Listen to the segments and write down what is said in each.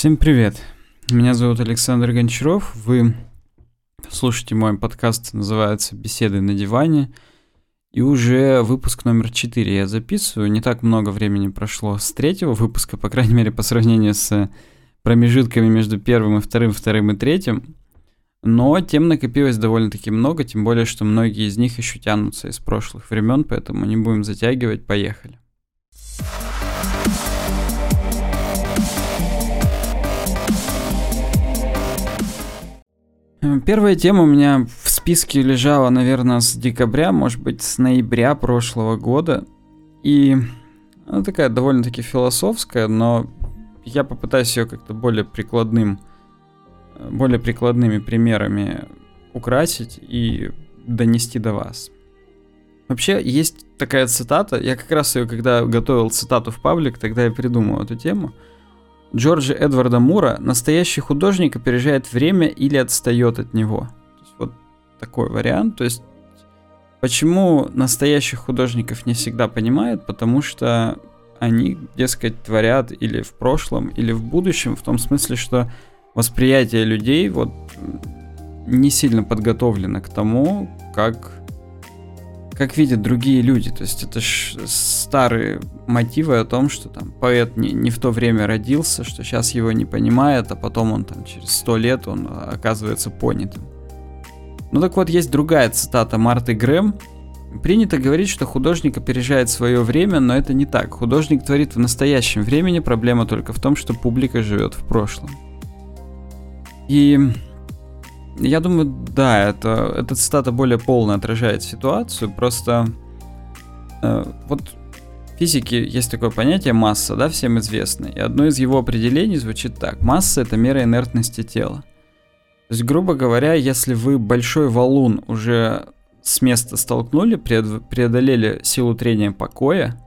Всем привет. Меня зовут Александр Гончаров. Вы слушаете мой подкаст, называется «Беседы на диване». И уже выпуск номер 4 я записываю. Не так много времени прошло с третьего выпуска, по крайней мере, по сравнению с промежутками между первым и вторым, вторым и третьим. Но тем накопилось довольно-таки много, тем более, что многие из них еще тянутся из прошлых времен, поэтому не будем затягивать, поехали. Первая тема у меня в списке лежала, наверное, с декабря, может быть, с ноября прошлого года. И она такая довольно-таки философская, но я попытаюсь ее как-то более прикладным, более прикладными примерами украсить и донести до вас. Вообще, есть такая цитата, я как раз ее, когда готовил цитату в паблик, тогда я придумал эту тему – Джорджа Эдварда Мура настоящий художник опережает время или отстает от него. Вот такой вариант. То есть почему настоящих художников не всегда понимают? Потому что они, дескать, творят или в прошлом, или в будущем, в том смысле, что восприятие людей вот не сильно подготовлено к тому, как как видят другие люди. То есть это ж старые мотивы о том, что там поэт не, не в то время родился, что сейчас его не понимает, а потом он там через сто лет он оказывается понятым. Ну так вот, есть другая цитата Марты Грэм. Принято говорить, что художник опережает свое время, но это не так. Художник творит в настоящем времени, проблема только в том, что публика живет в прошлом. И я думаю, да, это, эта цитата более полно отражает ситуацию. Просто э, вот в физике есть такое понятие масса, да, всем известное. И одно из его определений звучит так. Масса — это мера инертности тела. То есть, грубо говоря, если вы большой валун уже с места столкнули, преодолели силу трения покоя,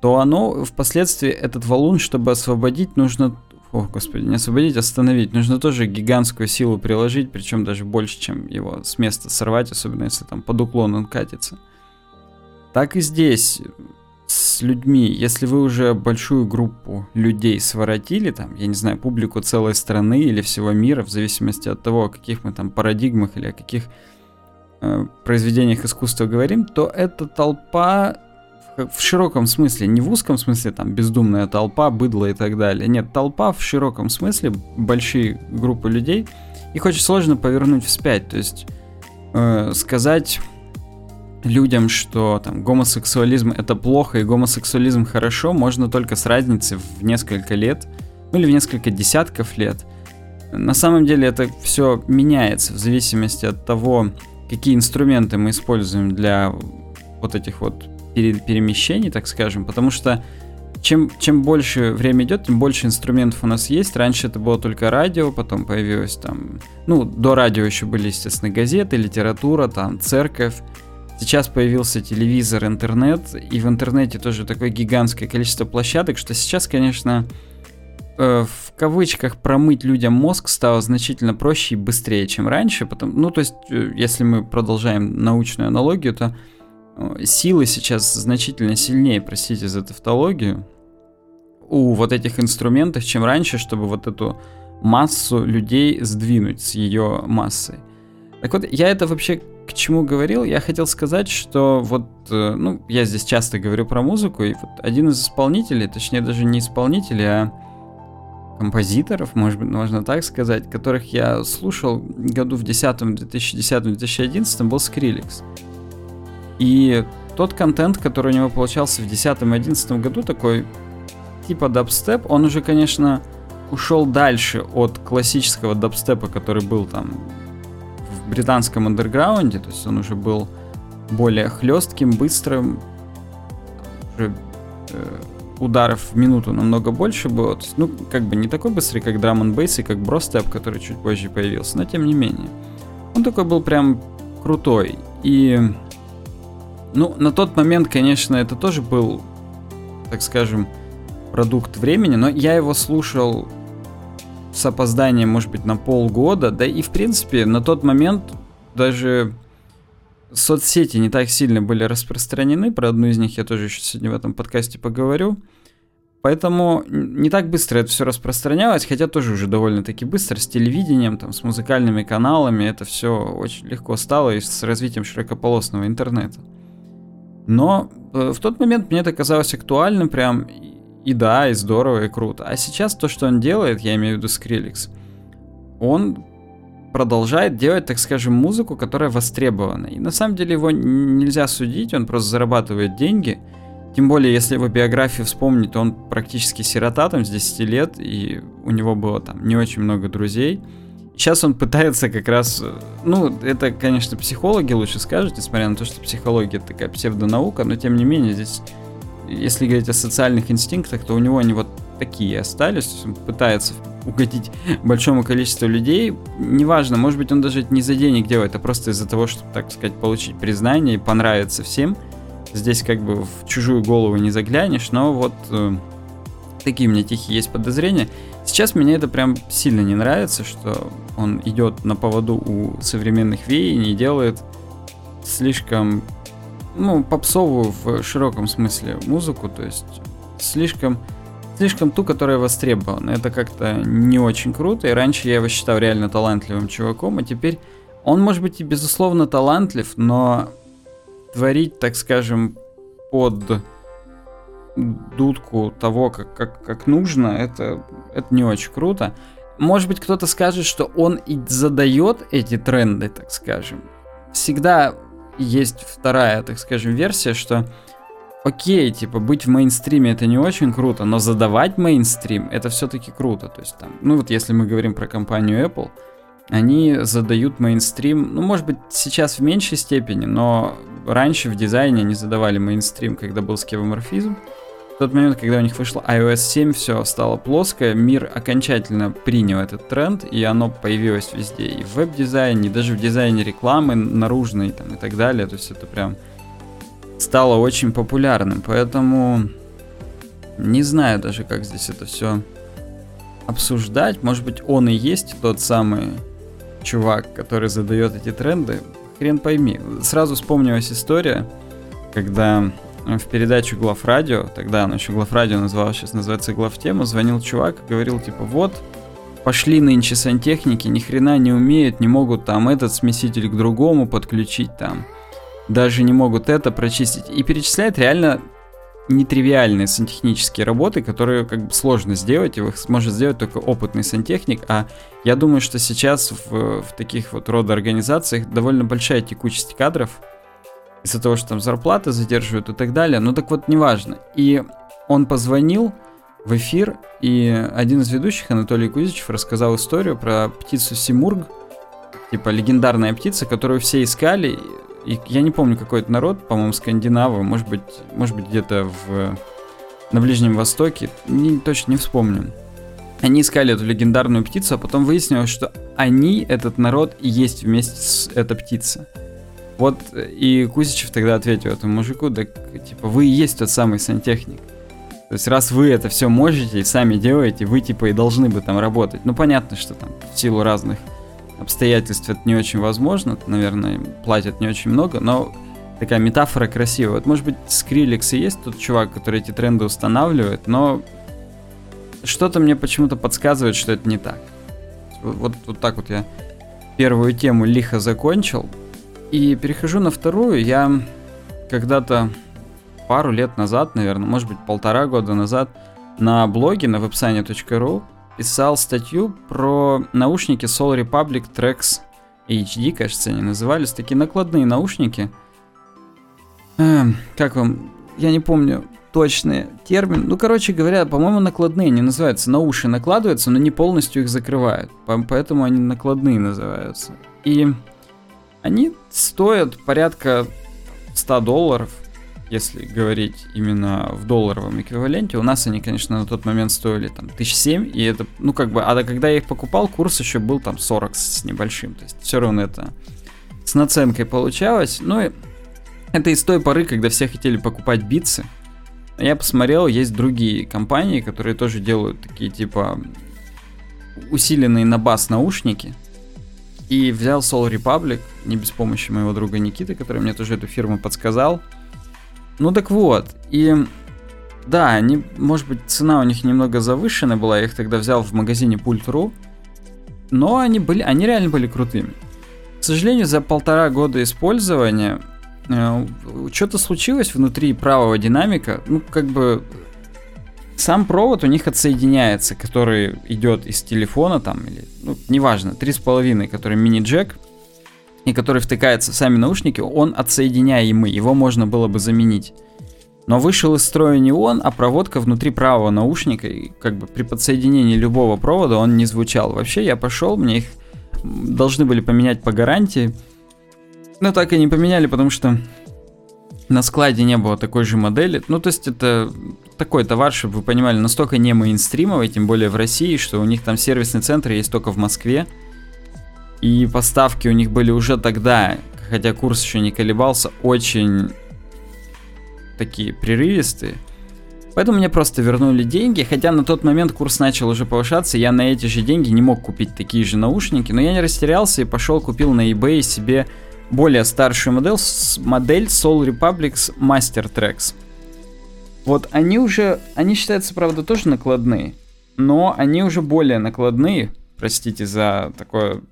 то оно впоследствии, этот валун, чтобы освободить, нужно о, господи, не освободить, остановить. Нужно тоже гигантскую силу приложить, причем даже больше, чем его с места сорвать, особенно если там под уклон он катится. Так и здесь с людьми, если вы уже большую группу людей своротили, там, я не знаю, публику целой страны или всего мира, в зависимости от того, о каких мы там парадигмах или о каких э, произведениях искусства говорим, то эта толпа в широком смысле, не в узком смысле, там, бездумная толпа, быдло и так далее. Нет, толпа в широком смысле, большие группы людей, их очень сложно повернуть вспять. То есть э, сказать людям, что там гомосексуализм это плохо и гомосексуализм хорошо, можно только с разницей в несколько лет, ну или в несколько десятков лет. На самом деле это все меняется в зависимости от того, какие инструменты мы используем для вот этих вот перемещений, так скажем, потому что чем, чем больше время идет, тем больше инструментов у нас есть. Раньше это было только радио, потом появилось там... Ну, до радио еще были, естественно, газеты, литература, там, церковь. Сейчас появился телевизор, интернет, и в интернете тоже такое гигантское количество площадок, что сейчас, конечно, э, в кавычках промыть людям мозг стало значительно проще и быстрее, чем раньше. Потому, ну, то есть, э, если мы продолжаем научную аналогию, то силы сейчас значительно сильнее, простите за тавтологию, у вот этих инструментов, чем раньше, чтобы вот эту массу людей сдвинуть с ее массой. Так вот, я это вообще к чему говорил? Я хотел сказать, что вот, э, ну, я здесь часто говорю про музыку, и вот один из исполнителей, точнее даже не исполнителей, а композиторов, может быть, можно так сказать, которых я слушал году в 10 2010-2011 был Skrillex. И тот контент, который у него получался в 2010-2011 году, такой типа дабстеп, он уже, конечно, ушел дальше от классического дабстепа, который был там в британском андерграунде, то есть он уже был более хлестким, быстрым, уже э, ударов в минуту намного больше было. То есть, ну, как бы не такой быстрый, как драм н и как бростеп, который чуть позже появился, но тем не менее. Он такой был прям крутой. И ну, на тот момент, конечно, это тоже был, так скажем, продукт времени, но я его слушал с опозданием, может быть, на полгода, да и, в принципе, на тот момент даже соцсети не так сильно были распространены, про одну из них я тоже еще сегодня в этом подкасте поговорю. Поэтому не так быстро это все распространялось, хотя тоже уже довольно-таки быстро с телевидением, там, с музыкальными каналами это все очень легко стало и с развитием широкополосного интернета. Но э, в тот момент мне это казалось актуальным прям, и да, и здорово, и круто. А сейчас то, что он делает, я имею в виду Skrillex, он продолжает делать, так скажем, музыку, которая востребована. И на самом деле его нельзя судить, он просто зарабатывает деньги – тем более, если его биографию вспомнить, он практически сирота там с 10 лет, и у него было там не очень много друзей. Сейчас он пытается как раз, ну, это, конечно, психологи лучше скажут, несмотря на то, что психология такая псевдонаука, но тем не менее здесь, если говорить о социальных инстинктах, то у него они вот такие остались, он пытается угодить большому количеству людей, неважно, может быть, он даже это не за денег делает, а просто из-за того, чтобы, так сказать, получить признание и понравиться всем – Здесь как бы в чужую голову не заглянешь, но вот э, такие у меня тихие есть подозрения. Сейчас мне это прям сильно не нравится, что он идет на поводу у современных веяний и делает слишком, ну, попсовую в широком смысле музыку, то есть слишком, слишком ту, которая востребована. Это как-то не очень круто, и раньше я его считал реально талантливым чуваком, а теперь он может быть и безусловно талантлив, но творить, так скажем, под дудку того, как, как, как нужно, это, это не очень круто. Может быть, кто-то скажет, что он и задает эти тренды, так скажем. Всегда есть вторая, так скажем, версия, что окей, типа, быть в мейнстриме это не очень круто, но задавать мейнстрим это все-таки круто. То есть там, ну вот если мы говорим про компанию Apple, они задают мейнстрим, ну, может быть, сейчас в меньшей степени, но раньше в дизайне они задавали мейнстрим, когда был скевоморфизм. В тот момент, когда у них вышла iOS 7, все стало плоское, мир окончательно принял этот тренд, и оно появилось везде, и в веб-дизайне, и даже в дизайне рекламы наружной там, и так далее, то есть это прям стало очень популярным, поэтому не знаю даже, как здесь это все обсуждать, может быть, он и есть тот самый чувак, который задает эти тренды, хрен пойми. Сразу вспомнилась история, когда в передачу Главрадио, тогда она еще Главрадио называлась, сейчас называется Главтема, звонил чувак говорил, типа, вот, пошли нынче сантехники, ни хрена не умеют, не могут там этот смеситель к другому подключить там, даже не могут это прочистить. И перечисляет реально нетривиальные сантехнические работы, которые как бы сложно сделать, их сможет сделать только опытный сантехник, а я думаю, что сейчас в, в таких вот рода организациях довольно большая текучесть кадров, из-за того, что там зарплаты задерживают и так далее, ну так вот, неважно. И он позвонил в эфир, и один из ведущих, Анатолий Кузичев, рассказал историю про птицу Симург, типа легендарная птица, которую все искали, и я не помню, какой это народ, по-моему, скандинавы, может быть, может быть где-то в, на Ближнем Востоке, не, точно не вспомню. Они искали эту легендарную птицу, а потом выяснилось, что они, этот народ, и есть вместе с этой птицей. Вот и Кузичев тогда ответил этому мужику, да, типа, вы и есть тот самый сантехник. То есть, раз вы это все можете и сами делаете, вы, типа, и должны бы там работать. Ну, понятно, что там в силу разных обстоятельств это не очень возможно, наверное, платят не очень много, но такая метафора красивая. Вот, может быть, Скриликс и есть тот чувак, который эти тренды устанавливает, но что-то мне почему-то подсказывает, что это не так. Вот, вот так вот я первую тему лихо закончил. И перехожу на вторую. Я когда-то пару лет назад, наверное, может быть, полтора года назад, на блоге на website.ru писал статью про наушники Soul Republic Trax HD, кажется, они назывались. Такие накладные наушники. Эм, как вам? Я не помню точный термин. Ну, короче говоря, по-моему, накладные они называются. На уши накладываются, но не полностью их закрывают. Поэтому они накладные называются. И они стоят порядка 100 долларов если говорить именно в долларовом эквиваленте, у нас они, конечно, на тот момент стоили там 1007, и это, ну как бы, а когда я их покупал, курс еще был там 40 с небольшим, то есть все равно это с наценкой получалось, ну и это из той поры, когда все хотели покупать битсы, я посмотрел, есть другие компании, которые тоже делают такие типа усиленные на бас наушники, и взял Soul Republic, не без помощи моего друга Никиты, который мне тоже эту фирму подсказал, ну так вот, и Да, они, может быть, цена у них немного завышенная была, я их тогда взял в магазине Pult.ru, но они были, они реально были крутыми. К сожалению, за полтора года использования э, что-то случилось внутри правого динамика, ну, как бы сам провод у них отсоединяется, который идет из телефона там, или, ну, неважно, 3,5, который мини-джек, и который втыкается в сами наушники, он отсоединяемый, его можно было бы заменить. Но вышел из строя не он, а проводка внутри правого наушника, и как бы при подсоединении любого провода он не звучал. Вообще я пошел, мне их должны были поменять по гарантии, но так и не поменяли, потому что на складе не было такой же модели. Ну, то есть это такой товар, чтобы вы понимали, настолько не мейнстримовый, тем более в России, что у них там сервисный центр есть только в Москве. И поставки у них были уже тогда, хотя курс еще не колебался, очень такие прерывистые. Поэтому мне просто вернули деньги, хотя на тот момент курс начал уже повышаться, я на эти же деньги не мог купить такие же наушники, но я не растерялся и пошел купил на eBay себе более старшую модель, модель Soul Republics Master Tracks. Вот они уже, они считаются, правда, тоже накладные, но они уже более накладные, простите за такое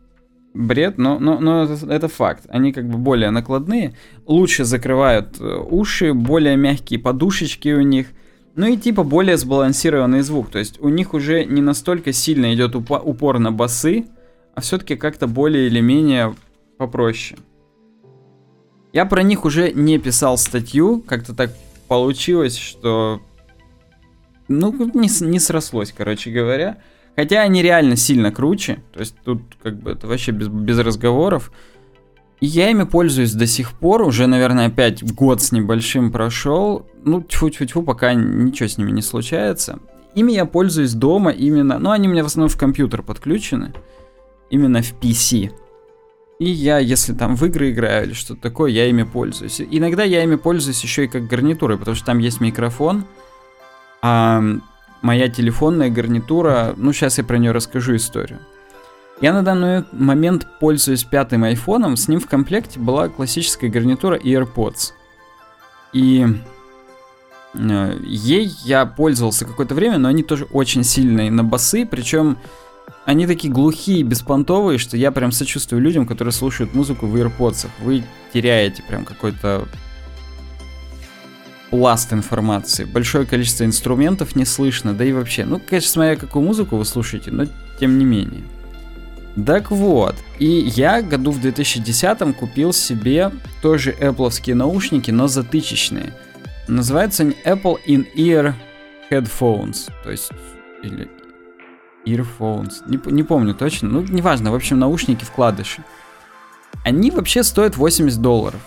бред, но, но, но это, это факт. Они как бы более накладные, лучше закрывают э, уши, более мягкие подушечки у них, ну и типа более сбалансированный звук. То есть у них уже не настолько сильно идет упор на басы, а все-таки как-то более или менее попроще. Я про них уже не писал статью, как-то так получилось, что... Ну, не, не срослось, короче говоря. Хотя они реально сильно круче. То есть тут как бы это вообще без, без разговоров. Я ими пользуюсь до сих пор. Уже, наверное, опять год с небольшим прошел. Ну, тьфу-тьфу-тьфу, пока ничего с ними не случается. Ими я пользуюсь дома именно... Ну, они у меня в основном в компьютер подключены. Именно в PC. И я, если там в игры играю или что-то такое, я ими пользуюсь. Иногда я ими пользуюсь еще и как гарнитурой, потому что там есть микрофон. А моя телефонная гарнитура, ну сейчас я про нее расскажу историю. Я на данный момент пользуюсь пятым айфоном, с ним в комплекте была классическая гарнитура AirPods. И э, ей я пользовался какое-то время, но они тоже очень сильные на басы, причем они такие глухие, беспонтовые, что я прям сочувствую людям, которые слушают музыку в AirPods. Вы теряете прям какой-то пласт информации. Большое количество инструментов не слышно, да и вообще. Ну, конечно, смотря какую музыку вы слушаете, но тем не менее. Так вот, и я году в 2010 купил себе тоже Apple наушники, но затычечные. Называются они Apple In-Ear Headphones, то есть или Earphones, не, не помню точно, ну неважно, в общем наушники вкладыши. Они вообще стоят 80 долларов,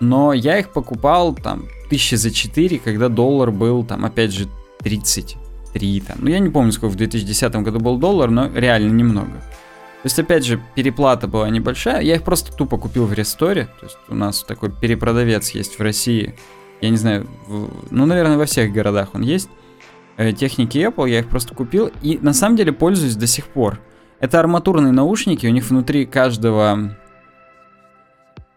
но я их покупал там тысячи за 4, когда доллар был там опять же 33 там. Ну я не помню сколько в 2010 году был доллар, но реально немного. То есть, опять же, переплата была небольшая. Я их просто тупо купил в ресторе. То есть, у нас такой перепродавец есть в России. Я не знаю, в, ну, наверное, во всех городах он есть. Э, техники Apple, я их просто купил. И на самом деле пользуюсь до сих пор. Это арматурные наушники, у них внутри каждого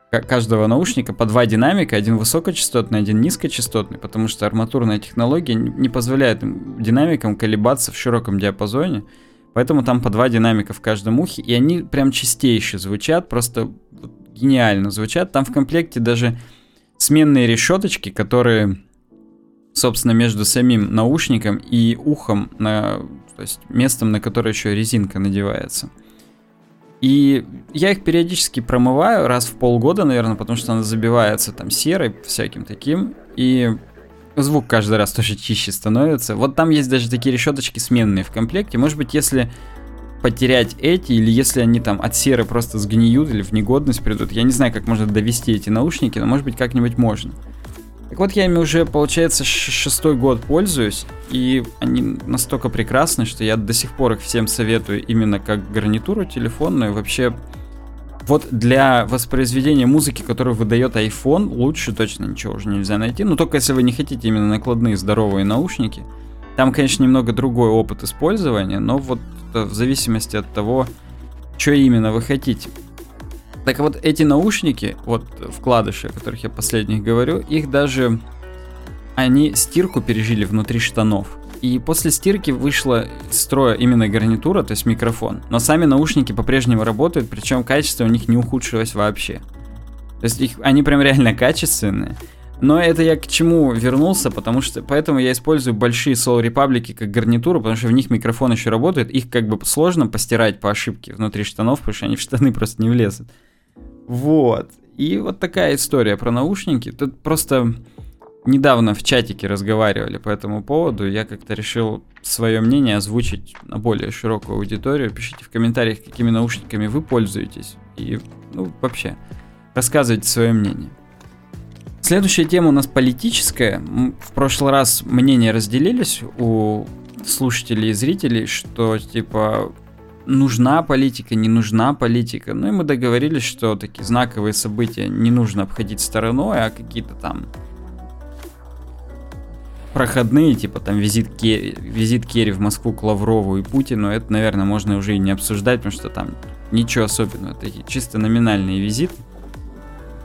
каждого наушника по два динамика, один высокочастотный, один низкочастотный, потому что арматурная технология не позволяет динамикам колебаться в широком диапазоне. Поэтому там по два динамика в каждом ухе, и они прям чистейшие звучат, просто гениально звучат. Там в комплекте даже сменные решеточки, которые, собственно, между самим наушником и ухом, на, то есть местом, на которое еще резинка надевается. И я их периодически промываю раз в полгода, наверное, потому что она забивается там серой, всяким таким. И звук каждый раз тоже чище становится. Вот там есть даже такие решеточки сменные в комплекте. Может быть, если потерять эти, или если они там от серы просто сгниют или в негодность придут. Я не знаю, как можно довести эти наушники, но может быть как-нибудь можно. Так вот, я ими уже, получается, шестой год пользуюсь, и они настолько прекрасны, что я до сих пор их всем советую именно как гарнитуру телефонную. Вообще, вот для воспроизведения музыки, которую выдает iPhone, лучше точно ничего уже нельзя найти. Но только если вы не хотите именно накладные здоровые наушники. Там, конечно, немного другой опыт использования, но вот в зависимости от того, что именно вы хотите. Так вот, эти наушники, вот вкладыши, о которых я последних говорю, их даже... они стирку пережили внутри штанов. И после стирки вышла из строя именно гарнитура, то есть микрофон. Но сами наушники по-прежнему работают, причем качество у них не ухудшилось вообще. То есть их, они прям реально качественные. Но это я к чему вернулся, потому что поэтому я использую большие Soul Republic как гарнитуру, потому что в них микрофон еще работает, их как бы сложно постирать по ошибке внутри штанов, потому что они в штаны просто не влезут. Вот. И вот такая история про наушники. Тут просто недавно в чатике разговаривали по этому поводу, я как-то решил свое мнение озвучить на более широкую аудиторию. Пишите в комментариях, какими наушниками вы пользуетесь. И, ну, вообще, рассказывайте свое мнение. Следующая тема у нас политическая. В прошлый раз мнения разделились у слушателей и зрителей, что типа нужна политика, не нужна политика. Ну и мы договорились, что такие знаковые события не нужно обходить стороной, а какие-то там проходные, типа там визит Керри, визит Керри в Москву к Лаврову и Путину, это, наверное, можно уже и не обсуждать, потому что там ничего особенного, такие чисто номинальные визиты.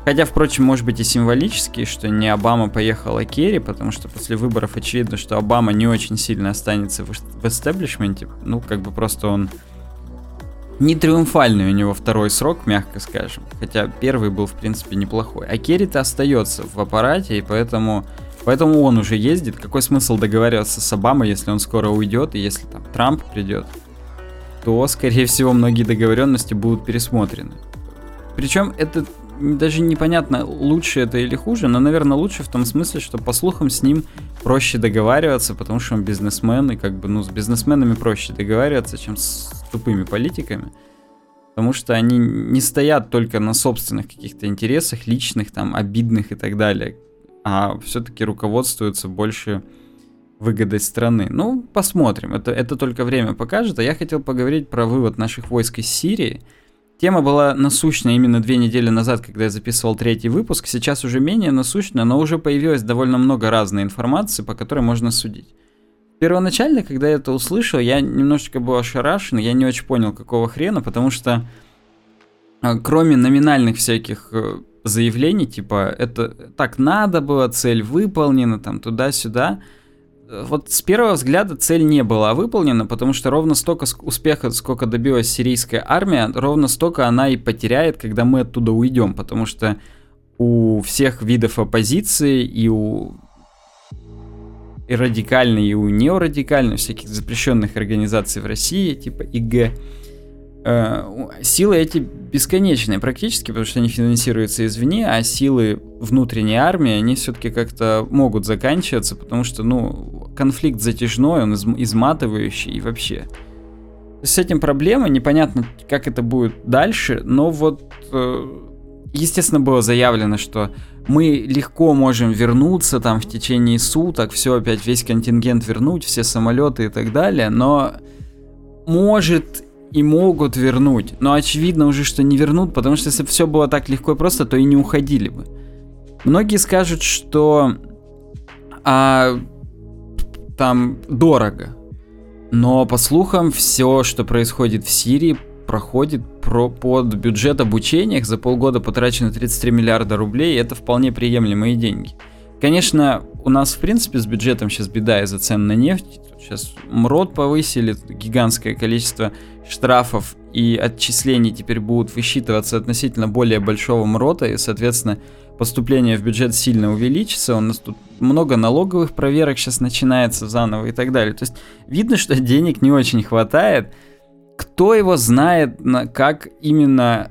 Хотя, впрочем, может быть и символический, что не Обама поехал, а Керри, потому что после выборов очевидно, что Обама не очень сильно останется в эстеблишменте. Ну, как бы просто он не триумфальный у него второй срок, мягко скажем. Хотя первый был, в принципе, неплохой. А Керри-то остается в аппарате, и поэтому, поэтому он уже ездит. Какой смысл договариваться с Обамой, если он скоро уйдет, и если там Трамп придет, то, скорее всего, многие договоренности будут пересмотрены. Причем это даже непонятно, лучше это или хуже, но, наверное, лучше в том смысле, что, по слухам, с ним проще договариваться, потому что он бизнесмен, и как бы, ну, с бизнесменами проще договариваться, чем с тупыми политиками. Потому что они не стоят только на собственных каких-то интересах, личных, там, обидных и так далее, а все-таки руководствуются больше выгодой страны. Ну, посмотрим, это, это только время покажет. А я хотел поговорить про вывод наших войск из Сирии – Тема была насущная именно две недели назад, когда я записывал третий выпуск. Сейчас уже менее насущная, но уже появилось довольно много разной информации, по которой можно судить. Первоначально, когда я это услышал, я немножечко был ошарашен, я не очень понял, какого хрена, потому что а, кроме номинальных всяких э, заявлений, типа, это так надо было, цель выполнена, там, туда-сюда, вот с первого взгляда цель не была выполнена, потому что ровно столько успеха, сколько добилась сирийская армия, ровно столько она и потеряет, когда мы оттуда уйдем, потому что у всех видов оппозиции и у и радикальной, и у неорадикальной, всяких запрещенных организаций в России, типа ИГ, Э, силы эти бесконечные практически, потому что они финансируются извне, а силы внутренней армии, они все-таки как-то могут заканчиваться, потому что, ну, конфликт затяжной, он изматывающий и вообще. С этим проблема, непонятно, как это будет дальше, но вот, э, естественно, было заявлено, что мы легко можем вернуться там в течение суток, все опять, весь контингент вернуть, все самолеты и так далее, но может и могут вернуть. Но очевидно уже, что не вернут, потому что если бы все было так легко и просто, то и не уходили бы. Многие скажут, что а, там дорого. Но по слухам, все, что происходит в Сирии, проходит про, под бюджет обучения. За полгода потрачено 33 миллиарда рублей, и это вполне приемлемые деньги. Конечно, у нас, в принципе, с бюджетом сейчас беда из-за цен на нефть. Сейчас МРОД повысили, гигантское количество штрафов и отчислений теперь будут высчитываться относительно более большого МРОТа, и, соответственно, поступление в бюджет сильно увеличится. У нас тут много налоговых проверок сейчас начинается заново и так далее. То есть видно, что денег не очень хватает. Кто его знает, на как именно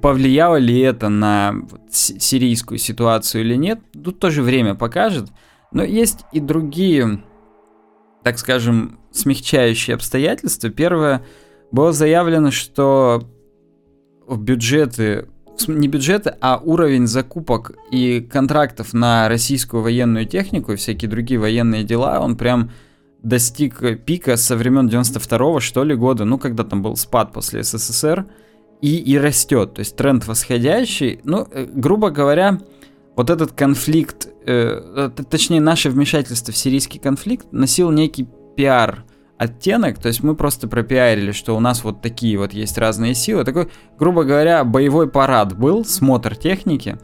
повлияло ли это на сирийскую ситуацию или нет, тут тоже время покажет. Но есть и другие, так скажем, смягчающие обстоятельства. Первое, было заявлено, что в бюджеты, не бюджеты, а уровень закупок и контрактов на российскую военную технику и всякие другие военные дела, он прям достиг пика со времен 92-го, что ли, года, ну, когда там был спад после СССР, и, и растет. То есть тренд восходящий. Ну, э, грубо говоря, вот этот конфликт, э, э точнее, наше вмешательство в сирийский конфликт носил некий пиар оттенок, то есть мы просто пропиарили, что у нас вот такие вот есть разные силы. Такой, грубо говоря, боевой парад был, смотр техники.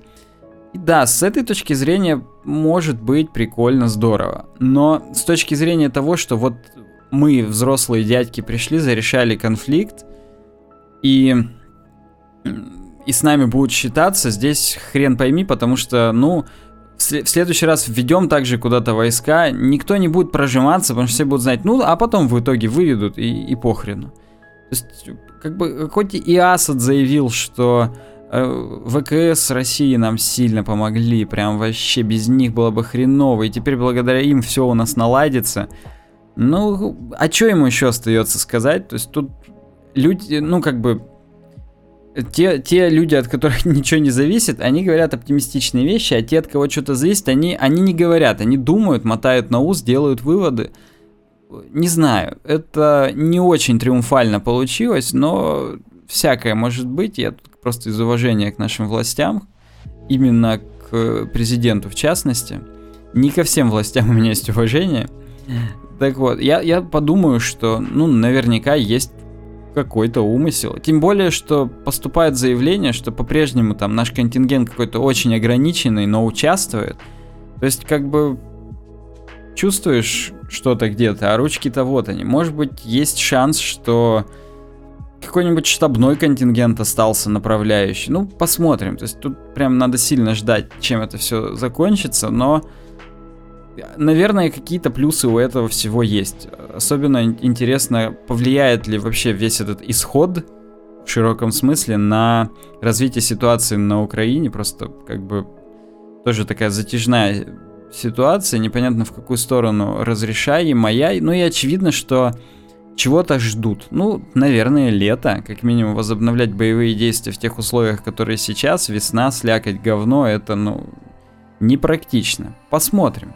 И да, с этой точки зрения может быть прикольно, здорово. Но с точки зрения того, что вот мы, взрослые дядьки, пришли, зарешали конфликт, и, и с нами будут считаться, здесь хрен пойми, потому что, ну, в следующий раз введем также куда-то войска, никто не будет прожиматься, потому что все будут знать, ну, а потом в итоге выведут и, и похрену. То есть, как бы, хоть и Асад заявил, что э, ВКС России нам сильно помогли, прям вообще без них было бы хреново, и теперь благодаря им все у нас наладится. Ну, а что ему еще остается сказать? То есть тут люди, ну, как бы, те, те люди, от которых ничего не зависит, они говорят оптимистичные вещи, а те, от кого что-то зависит, они, они не говорят, они думают, мотают на ус, делают выводы. Не знаю, это не очень триумфально получилось, но всякое может быть. Я тут просто из уважения к нашим властям, именно к президенту в частности, не ко всем властям у меня есть уважение. Так вот, я, я подумаю, что, ну, наверняка есть какой-то умысел. Тем более, что поступает заявление, что по-прежнему там наш контингент какой-то очень ограниченный, но участвует. То есть, как бы чувствуешь что-то где-то, а ручки-то вот они. Может быть, есть шанс, что какой-нибудь штабной контингент остался направляющий. Ну, посмотрим. То есть тут прям надо сильно ждать, чем это все закончится, но наверное, какие-то плюсы у этого всего есть. Особенно интересно, повлияет ли вообще весь этот исход в широком смысле на развитие ситуации на Украине. Просто как бы тоже такая затяжная ситуация, непонятно в какую сторону разрешаемая. Ну и очевидно, что чего-то ждут. Ну, наверное, лето, как минимум возобновлять боевые действия в тех условиях, которые сейчас, весна, слякоть, говно, это, ну, непрактично. Посмотрим.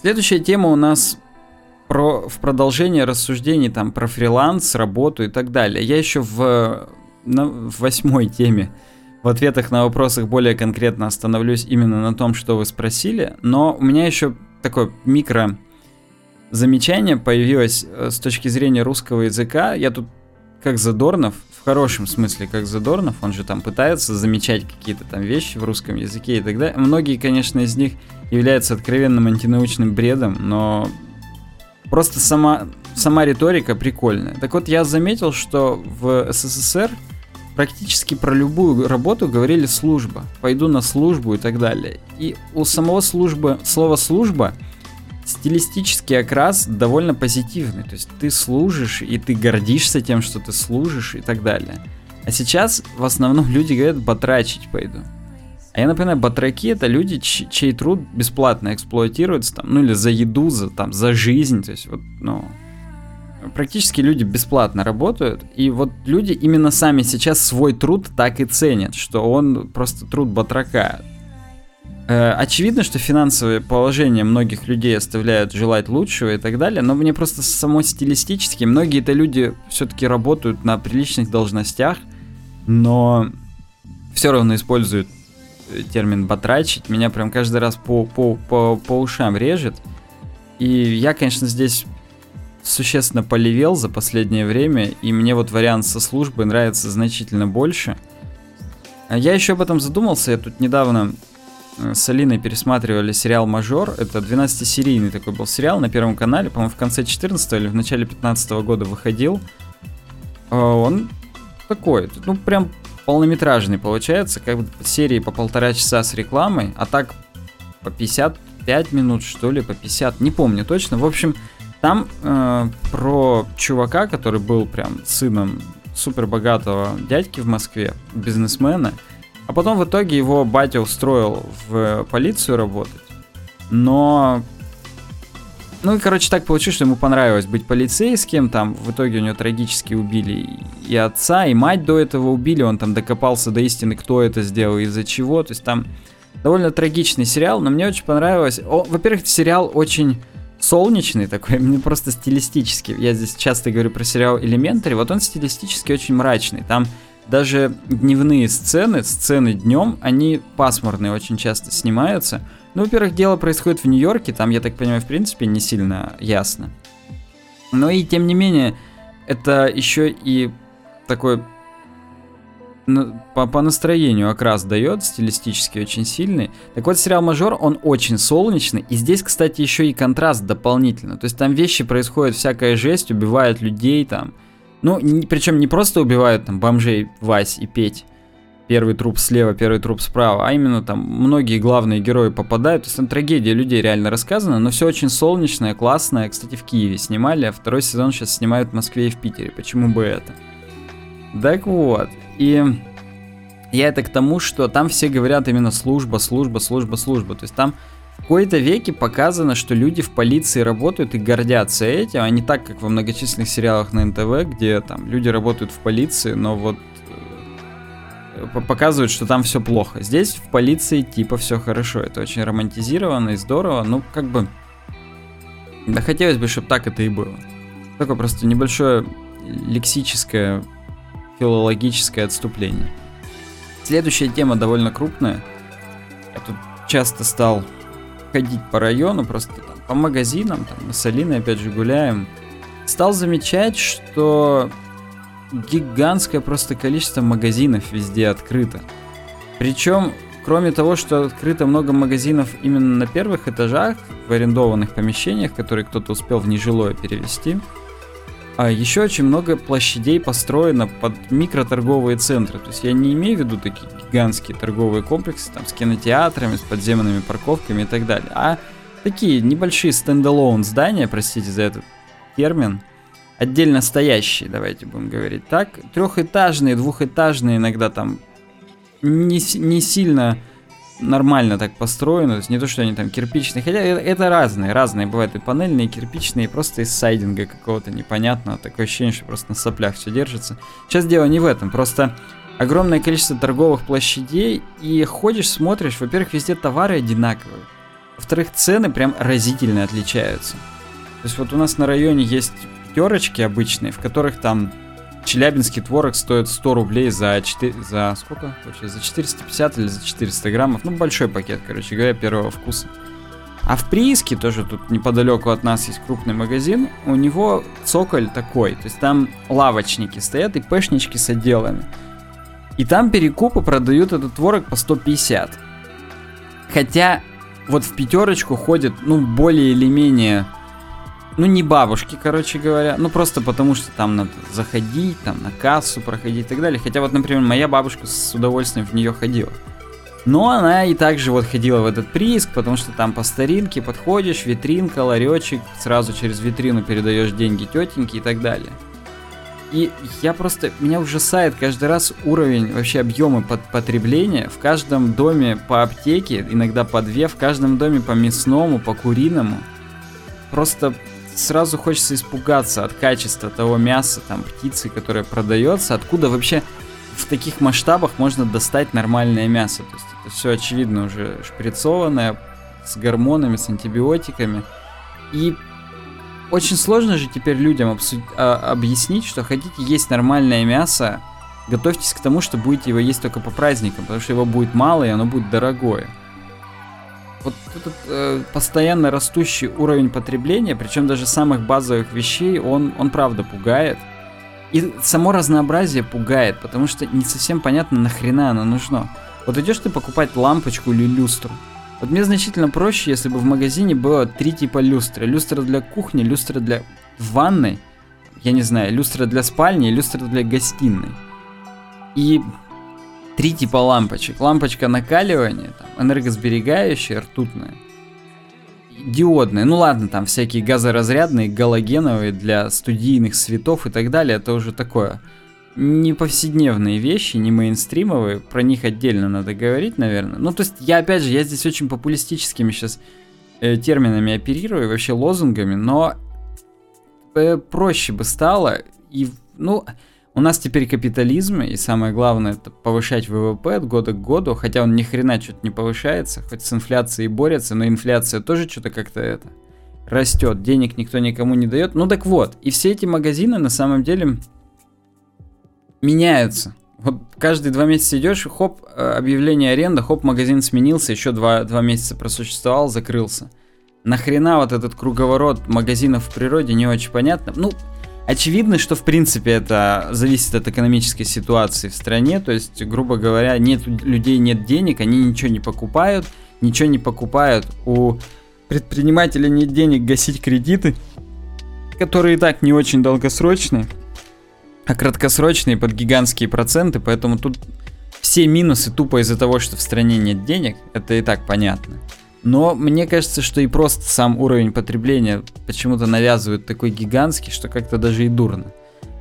Следующая тема у нас про, в продолжение рассуждений там про фриланс, работу и так далее. Я еще в, на, в восьмой теме в ответах на вопросах более конкретно остановлюсь именно на том, что вы спросили, но у меня еще такое микро замечание появилось э, с точки зрения русского языка. Я тут как Задорнов, в хорошем смысле как Задорнов, он же там пытается замечать какие-то там вещи в русском языке и так далее. Многие, конечно, из них являются откровенным антинаучным бредом, но просто сама, сама риторика прикольная. Так вот, я заметил, что в СССР практически про любую работу говорили служба, пойду на службу и так далее. И у самого службы, слова служба – стилистический окрас довольно позитивный. То есть ты служишь, и ты гордишься тем, что ты служишь и так далее. А сейчас в основном люди говорят «батрачить пойду». А я напоминаю, батраки это люди, чей труд бесплатно эксплуатируется, там, ну или за еду, за, там, за жизнь, то есть вот, ну, практически люди бесплатно работают, и вот люди именно сами сейчас свой труд так и ценят, что он просто труд батрака. Э, очевидно, что финансовое положение многих людей оставляют желать лучшего и так далее, но мне просто само стилистически, многие это люди все-таки работают на приличных должностях, но все равно используют термин «батрачить». Меня прям каждый раз по, по, по, по ушам режет. И я, конечно, здесь существенно полевел за последнее время, и мне вот вариант со службой нравится значительно больше. А я еще об этом задумался, я тут недавно Э, с Алиной пересматривали сериал «Мажор». Это 12-серийный такой был сериал на Первом канале. По-моему, в конце 14 или в начале 15 года выходил. Э, он такой, ну прям полнометражный получается, как бы серии по полтора часа с рекламой, а так по 55 минут, что ли, по 50, не помню точно. В общем, там э, про чувака, который был прям сыном супер богатого дядьки в Москве, бизнесмена, а потом в итоге его батя устроил в полицию работать. Но... Ну и, короче, так получилось, что ему понравилось быть полицейским. Там в итоге у него трагически убили и отца, и мать до этого убили. Он там докопался до истины, кто это сделал, из-за чего. То есть там довольно трагичный сериал, но мне очень понравилось. Во-первых, сериал очень солнечный такой, мне просто стилистически. Я здесь часто говорю про сериал Elementary, вот он стилистически очень мрачный. Там даже дневные сцены, сцены днем, они пасмурные очень часто снимаются. Ну, во-первых, дело происходит в Нью-Йорке, там, я так понимаю, в принципе, не сильно ясно. Но и тем не менее, это еще и такой по, по настроению окрас дает, стилистически очень сильный. Так вот, сериал «Мажор», он очень солнечный, и здесь, кстати, еще и контраст дополнительно. То есть там вещи происходят, всякая жесть, убивают людей там. Ну, не, причем не просто убивают там бомжей Вась и Петь, первый труп слева, первый труп справа, а именно там многие главные герои попадают. То есть там трагедия людей реально рассказана, но все очень солнечное, классное. Кстати, в Киеве снимали, а второй сезон сейчас снимают в Москве и в Питере. Почему бы это? Так вот, и я это к тому, что там все говорят именно служба, служба, служба, служба. То есть там в какой-то веке показано, что люди в полиции работают и гордятся этим, а не так, как во многочисленных сериалах на НТВ, где там люди работают в полиции, но вот показывают, что там все плохо. Здесь в полиции типа все хорошо. Это очень романтизировано и здорово. Ну, как бы... Да хотелось бы, чтобы так это и было. Такое просто небольшое лексическое филологическое отступление. Следующая тема довольно крупная. Я тут часто стал ходить по району, просто там, по магазинам, там, мы с Алиной опять же гуляем. Стал замечать, что гигантское просто количество магазинов везде открыто. Причем, кроме того, что открыто много магазинов именно на первых этажах, в арендованных помещениях, которые кто-то успел в нежилое перевести, а еще очень много площадей построено под микроторговые центры. То есть я не имею в виду такие гигантские торговые комплексы там с кинотеатрами, с подземными парковками и так далее, а такие небольшие стендалон здания, простите за этот термин, отдельно стоящие, давайте будем говорить так, трехэтажные, двухэтажные иногда там не, не сильно нормально так построено, то есть не то, что они там кирпичные, хотя это разные, разные бывают и панельные, и кирпичные, и просто из сайдинга какого-то непонятного, такое ощущение, что просто на соплях все держится. Сейчас дело не в этом, просто огромное количество торговых площадей, и ходишь, смотришь, во-первых, везде товары одинаковые, во-вторых, цены прям разительно отличаются. То есть вот у нас на районе есть пятерочки обычные, в которых там Челябинский творог стоит 100 рублей за 4... За сколько? Вообще, за 450 или за 400 граммов? Ну, большой пакет, короче говоря, первого вкуса. А в прииске, тоже тут неподалеку от нас есть крупный магазин, у него цоколь такой, то есть там лавочники стоят и пешнички с отделами. И там перекупы продают этот творог по 150. Хотя вот в пятерочку ходит, ну, более или менее ну не бабушки, короче говоря, ну просто потому что там надо заходить, там на кассу проходить и так далее. Хотя вот, например, моя бабушка с удовольствием в нее ходила. Но она и также вот ходила в этот прииск, потому что там по старинке подходишь, витринка, ларечек, сразу через витрину передаешь деньги тетеньке и так далее. И я просто, меня ужасает каждый раз уровень вообще объема под потребления. В каждом доме по аптеке, иногда по две, в каждом доме по мясному, по куриному. Просто сразу хочется испугаться от качества того мяса, там, птицы, которое продается, откуда вообще в таких масштабах можно достать нормальное мясо. То есть это все очевидно уже шприцованное, с гормонами, с антибиотиками. И очень сложно же теперь людям обсуд... а, объяснить, что хотите есть нормальное мясо, готовьтесь к тому, что будете его есть только по праздникам, потому что его будет мало и оно будет дорогое вот этот э, постоянно растущий уровень потребления, причем даже самых базовых вещей, он, он правда пугает. И само разнообразие пугает, потому что не совсем понятно, нахрена оно нужно. Вот идешь ты покупать лампочку или люстру. Вот мне значительно проще, если бы в магазине было три типа люстры. Люстра для кухни, люстра для ванной, я не знаю, люстра для спальни люстра для гостиной. И три типа лампочек. Лампочка накаливания, там, энергосберегающая, ртутная. Диодные, ну ладно, там всякие газоразрядные, галогеновые для студийных светов и так далее, это уже такое не повседневные вещи, не мейнстримовые, про них отдельно надо говорить, наверное. Ну, то есть, я, опять же, я здесь очень популистическими сейчас э, терминами оперирую, вообще лозунгами, но э, проще бы стало, и, ну, у нас теперь капитализм, и самое главное это повышать ВВП от года к году, хотя он ни хрена что-то не повышается, хоть с инфляцией борется, но инфляция тоже что-то как-то это растет, денег никто никому не дает. Ну так вот, и все эти магазины на самом деле меняются. Вот каждые два месяца идешь, хоп, э, объявление аренда, хоп, магазин сменился, еще два, два месяца просуществовал, закрылся. Нахрена вот этот круговорот магазинов в природе не очень понятно. Ну, Очевидно, что в принципе это зависит от экономической ситуации в стране, то есть, грубо говоря, нет людей, нет денег, они ничего не покупают, ничего не покупают, у предпринимателя нет денег гасить кредиты, которые и так не очень долгосрочные, а краткосрочные под гигантские проценты, поэтому тут все минусы тупо из-за того, что в стране нет денег, это и так понятно. Но мне кажется, что и просто сам уровень потребления почему-то навязывают такой гигантский, что как-то даже и дурно.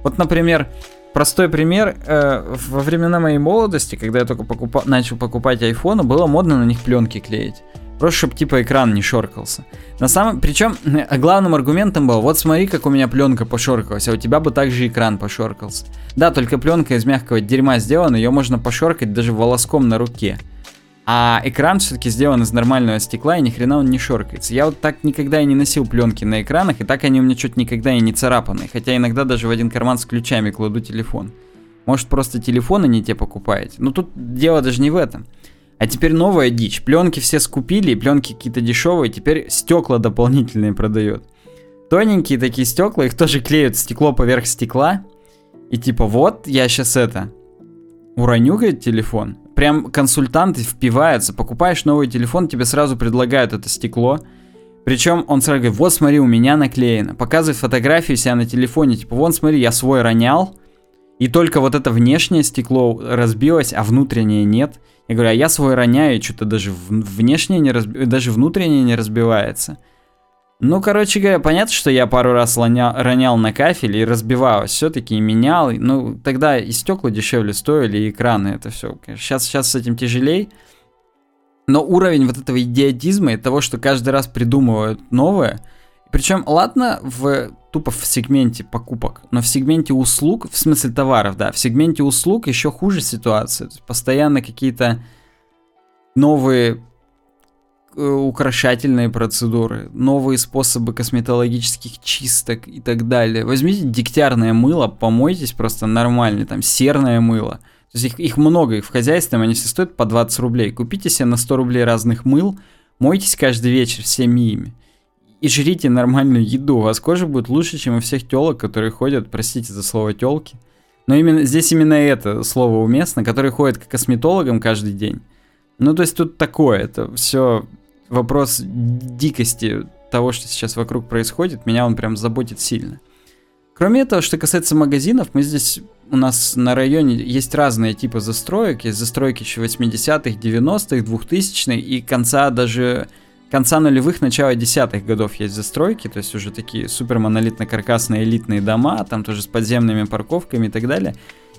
Вот, например, простой пример. Э, во времена моей молодости, когда я только покупал, начал покупать айфоны, было модно на них пленки клеить. Просто чтобы типа экран не шоркался. На самом... Причем главным аргументом был, вот смотри, как у меня пленка пошоркалась, а у тебя бы также экран пошоркался. Да, только пленка из мягкого дерьма сделана, ее можно пошоркать даже волоском на руке. А экран все-таки сделан из нормального стекла, и ни хрена он не шоркается. Я вот так никогда и не носил пленки на экранах, и так они у меня чуть никогда и не царапаны. Хотя иногда даже в один карман с ключами кладу телефон. Может, просто телефоны не те покупаете? Но тут дело даже не в этом. А теперь новая дичь. Пленки все скупили, пленки какие-то дешевые, теперь стекла дополнительные продают. Тоненькие такие стекла, их тоже клеют стекло поверх стекла. И типа, вот, я сейчас это, уроню, говорит, телефон, прям консультант впивается, покупаешь новый телефон, тебе сразу предлагают это стекло. Причем он сразу говорит, вот смотри, у меня наклеено. Показывает фотографию себя на телефоне, типа, вон смотри, я свой ронял, и только вот это внешнее стекло разбилось, а внутреннее нет. Я говорю, а я свой роняю, и что-то даже внешнее не разби... даже внутреннее не разбивается. Ну, короче говоря, понятно, что я пару раз ронял, ронял на кафель и разбивалось все-таки, и менял. Ну, тогда и стекла дешевле стоили, и экраны, это все. Сейчас, сейчас с этим тяжелей. Но уровень вот этого идиотизма и того, что каждый раз придумывают новое, причем, ладно, в тупо в сегменте покупок, но в сегменте услуг, в смысле товаров, да, в сегменте услуг еще хуже ситуация. Постоянно какие-то новые украшательные процедуры, новые способы косметологических чисток и так далее. Возьмите дегтярное мыло, помойтесь просто нормально, там серное мыло. То есть их, их много, их в хозяйстве, они все стоят по 20 рублей. Купите себе на 100 рублей разных мыл, мойтесь каждый вечер всеми ими. И жрите нормальную еду, у вас кожа будет лучше, чем у всех телок, которые ходят, простите за слово телки. Но именно здесь именно это слово уместно, которые ходят к косметологам каждый день. Ну, то есть тут такое, это все вопрос дикости того, что сейчас вокруг происходит, меня он прям заботит сильно. Кроме этого, что касается магазинов, мы здесь, у нас на районе есть разные типы застроек. Есть застройки еще 80-х, 90-х, 2000-х и конца даже конца нулевых, начала десятых годов есть застройки, то есть уже такие супер монолитно-каркасные элитные дома, там тоже с подземными парковками и так далее.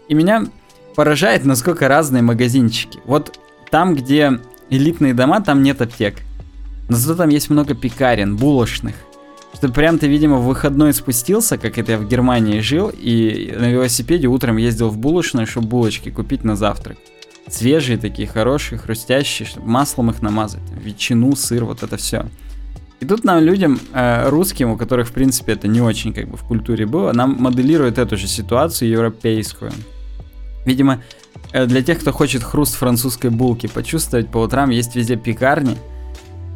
И меня поражает, насколько разные магазинчики. Вот там, где элитные дома, там нет аптек. Но зато там есть много пекарен, булочных. Что прям ты, видимо, в выходной спустился, как это я в Германии жил, и на велосипеде утром ездил в булочную, чтобы булочки купить на завтрак. Свежие такие, хорошие, хрустящие, чтобы маслом их намазать. Ветчину, сыр, вот это все. И тут нам, людям, э, русским, у которых, в принципе, это не очень как бы в культуре было, нам моделируют эту же ситуацию европейскую. Видимо, э, для тех, кто хочет хруст французской булки почувствовать по утрам, есть везде пекарни,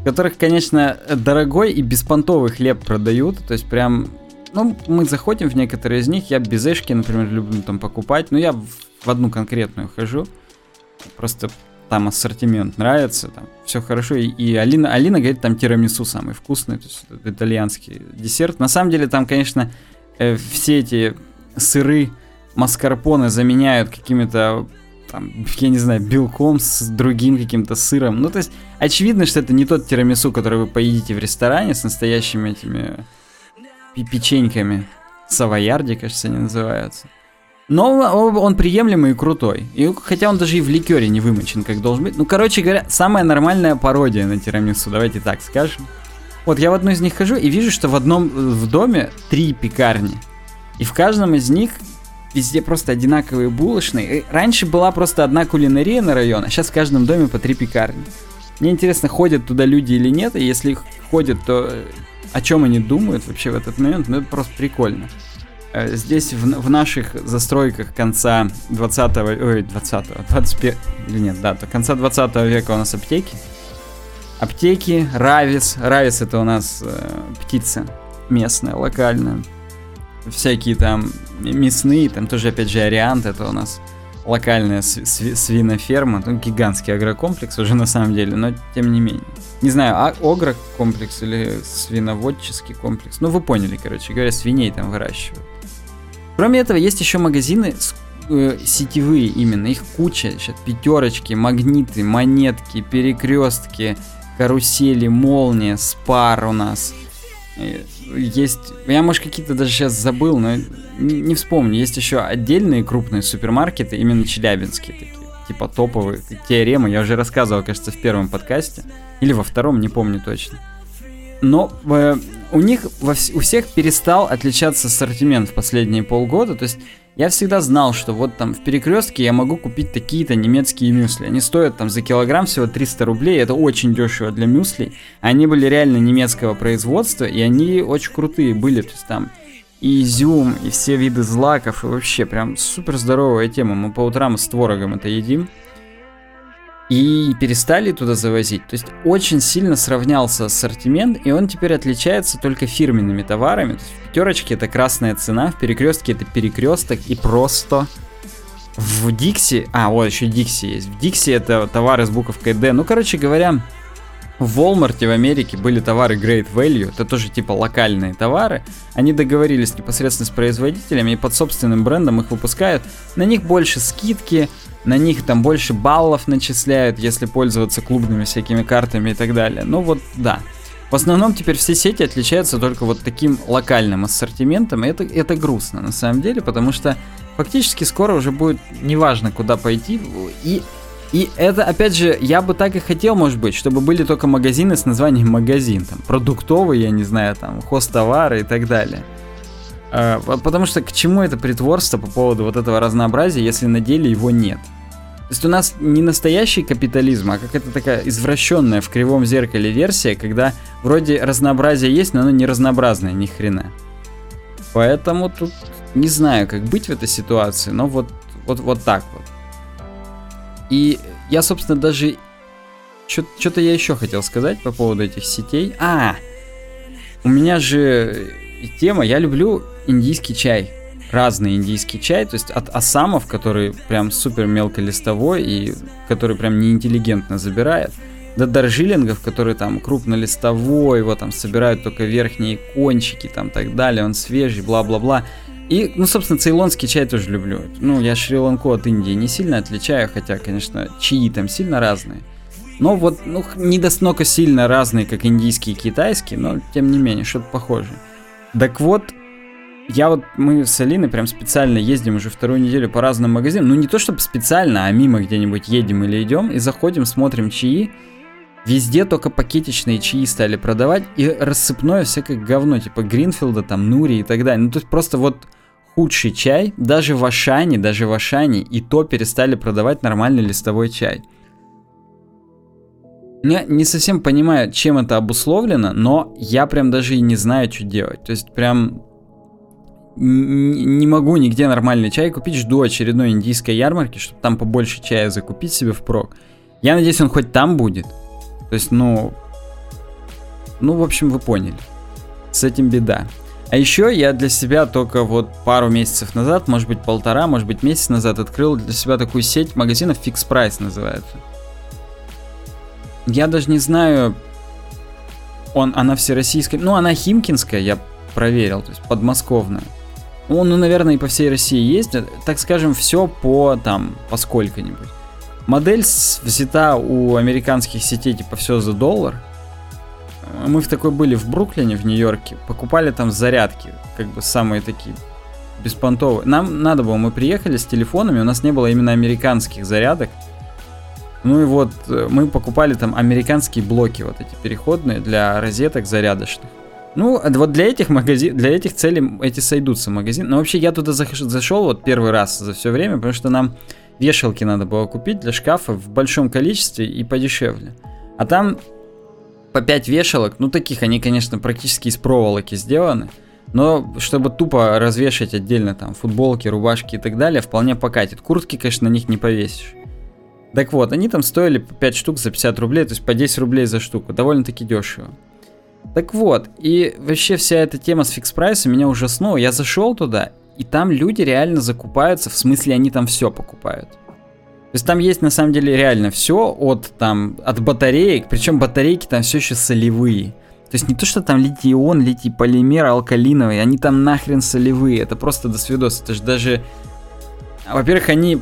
которых, конечно, дорогой и беспонтовый хлеб продают, то есть прям, ну, мы заходим в некоторые из них, я без эшки, например, люблю там покупать, но я в одну конкретную хожу, просто там ассортимент нравится, там все хорошо, и, и Алина, Алина говорит, там тирамису самый вкусный, то есть итальянский десерт. На самом деле там, конечно, э, все эти сыры, маскарпоне заменяют какими-то там, я не знаю, белком с другим каким-то сыром. Ну, то есть, очевидно, что это не тот тирамису, который вы поедите в ресторане с настоящими этими печеньками. Савоярди, кажется, они называются. Но он приемлемый и крутой. И, хотя он даже и в ликере не вымочен, как должен быть. Ну, короче говоря, самая нормальная пародия на тирамису, давайте так скажем. Вот я в одну из них хожу и вижу, что в одном в доме три пекарни. И в каждом из них везде просто одинаковые булочные. Раньше была просто одна кулинария на район, а сейчас в каждом доме по три пекарни. Мне интересно, ходят туда люди или нет, и если ходят, то э, о чем они думают вообще в этот момент, ну это просто прикольно. Э, здесь в, в наших застройках конца 20 ой, 20 21 или нет, да, то конца 20 века у нас аптеки. Аптеки, Равис. Равис это у нас э, птица местная, локальная. Всякие там мясные, там тоже опять же Ориант, это у нас локальная свиноферма, ну, гигантский агрокомплекс уже на самом деле, но тем не менее. Не знаю, а агрокомплекс или свиноводческий комплекс. Ну, вы поняли, короче говоря, свиней там выращивают. Кроме этого, есть еще магазины э, сетевые именно, их куча. Сейчас пятерочки, магниты, монетки, перекрестки, карусели, молния, спар у нас. Есть, я может какие-то даже сейчас забыл, но не, вспомню. Есть еще отдельные крупные супермаркеты, именно челябинские такие, типа топовые, теоремы. Я уже рассказывал, кажется, в первом подкасте или во втором, не помню точно. Но э, у них во у всех перестал отличаться ассортимент в последние полгода. То есть я всегда знал, что вот там в перекрестке я могу купить такие-то немецкие мюсли. Они стоят там за килограмм всего 300 рублей. Это очень дешево для мюслей. Они были реально немецкого производства, и они очень крутые были. То есть там и изюм, и все виды злаков, и вообще прям супер здоровая тема. Мы по утрам с творогом это едим и перестали туда завозить. То есть очень сильно сравнялся ассортимент, и он теперь отличается только фирменными товарами. То есть в пятерочке это красная цена, в перекрестке это перекресток и просто в Дикси, а вот еще Дикси есть. В Дикси это товары с буковкой D. Ну, короче говоря, в Walmart в Америке были товары Great Value, это тоже типа локальные товары. Они договорились непосредственно с производителями и под собственным брендом их выпускают. На них больше скидки, на них там больше баллов начисляют, если пользоваться клубными всякими картами и так далее. Ну вот, да. В основном теперь все сети отличаются только вот таким локальным ассортиментом, и это, это грустно на самом деле, потому что фактически скоро уже будет неважно, куда пойти, и и это, опять же, я бы так и хотел, может быть, чтобы были только магазины с названием магазин, там, продуктовый, я не знаю, там, хостовары и так далее. Э, потому что к чему это притворство по поводу вот этого разнообразия, если на деле его нет? То есть у нас не настоящий капитализм, а какая-то такая извращенная в кривом зеркале версия, когда вроде разнообразие есть, но оно не разнообразное ни хрена. Поэтому тут не знаю, как быть в этой ситуации, но вот, вот, вот так вот. И я, собственно, даже... Что-то я еще хотел сказать по поводу этих сетей. А, у меня же тема, я люблю индийский чай. Разный индийский чай, то есть от асамов, который прям супер мелколистовой и который прям неинтеллигентно забирает, до даржилингов, который там крупнолистовой, его там собирают только верхние кончики, там так далее, он свежий, бла-бла-бла. И, ну, собственно, цейлонский чай тоже люблю. Ну, я Шри-Ланку от Индии не сильно отличаю, хотя, конечно, чаи там сильно разные. Но вот, ну, не настолько сильно разные, как индийский и китайский, но, тем не менее, что-то похожее. Так вот, я вот, мы с Алиной прям специально ездим уже вторую неделю по разным магазинам. Ну, не то чтобы специально, а мимо где-нибудь едем или идем и заходим, смотрим чаи. Везде только пакетичные чаи стали продавать и рассыпное всякое говно, типа Гринфилда, там, Нури и так далее. Ну, то есть просто вот худший чай, даже в Ашане, даже в Ашане и то перестали продавать нормальный листовой чай. Я не совсем понимаю, чем это обусловлено, но я прям даже и не знаю, что делать. То есть прям не могу нигде нормальный чай купить, жду очередной индийской ярмарки, чтобы там побольше чая закупить себе впрок. Я надеюсь, он хоть там будет. То есть, ну... Ну, в общем, вы поняли. С этим беда. А еще я для себя только вот пару месяцев назад, может быть полтора, может быть месяц назад открыл для себя такую сеть магазинов Fix Price называется. Я даже не знаю, он, она всероссийская, ну она химкинская, я проверил, то есть подмосковная. Он, ну, наверное, и по всей России есть, так скажем, все по там, по сколько-нибудь. Модель взята у американских сетей типа все за доллар. Мы в такой были в Бруклине, в Нью-Йорке. Покупали там зарядки, как бы самые такие беспонтовые. Нам надо было, мы приехали с телефонами, у нас не было именно американских зарядок. Ну и вот э, мы покупали там американские блоки, вот эти переходные для розеток зарядочных. Ну, вот для этих магазин, для этих целей эти сойдутся магазин. Но вообще я туда зашел вот первый раз за все время, потому что нам вешалки надо было купить для шкафа в большом количестве и подешевле. А там по 5 вешалок, ну таких они, конечно, практически из проволоки сделаны. Но чтобы тупо развешать отдельно там футболки, рубашки и так далее, вполне покатит. Куртки, конечно, на них не повесишь. Так вот, они там стоили по 5 штук за 50 рублей, то есть по 10 рублей за штуку. Довольно-таки дешево. Так вот, и вообще вся эта тема с фикс прайсом меня ужаснула. Я зашел туда, и там люди реально закупаются, в смысле они там все покупают. То есть там есть на самом деле реально все от там от батареек, причем батарейки там все еще солевые. То есть не то, что там литий-ион, литий-полимер, алкалиновый, они там нахрен солевые, это просто до свидос. Это же даже... Во-первых, они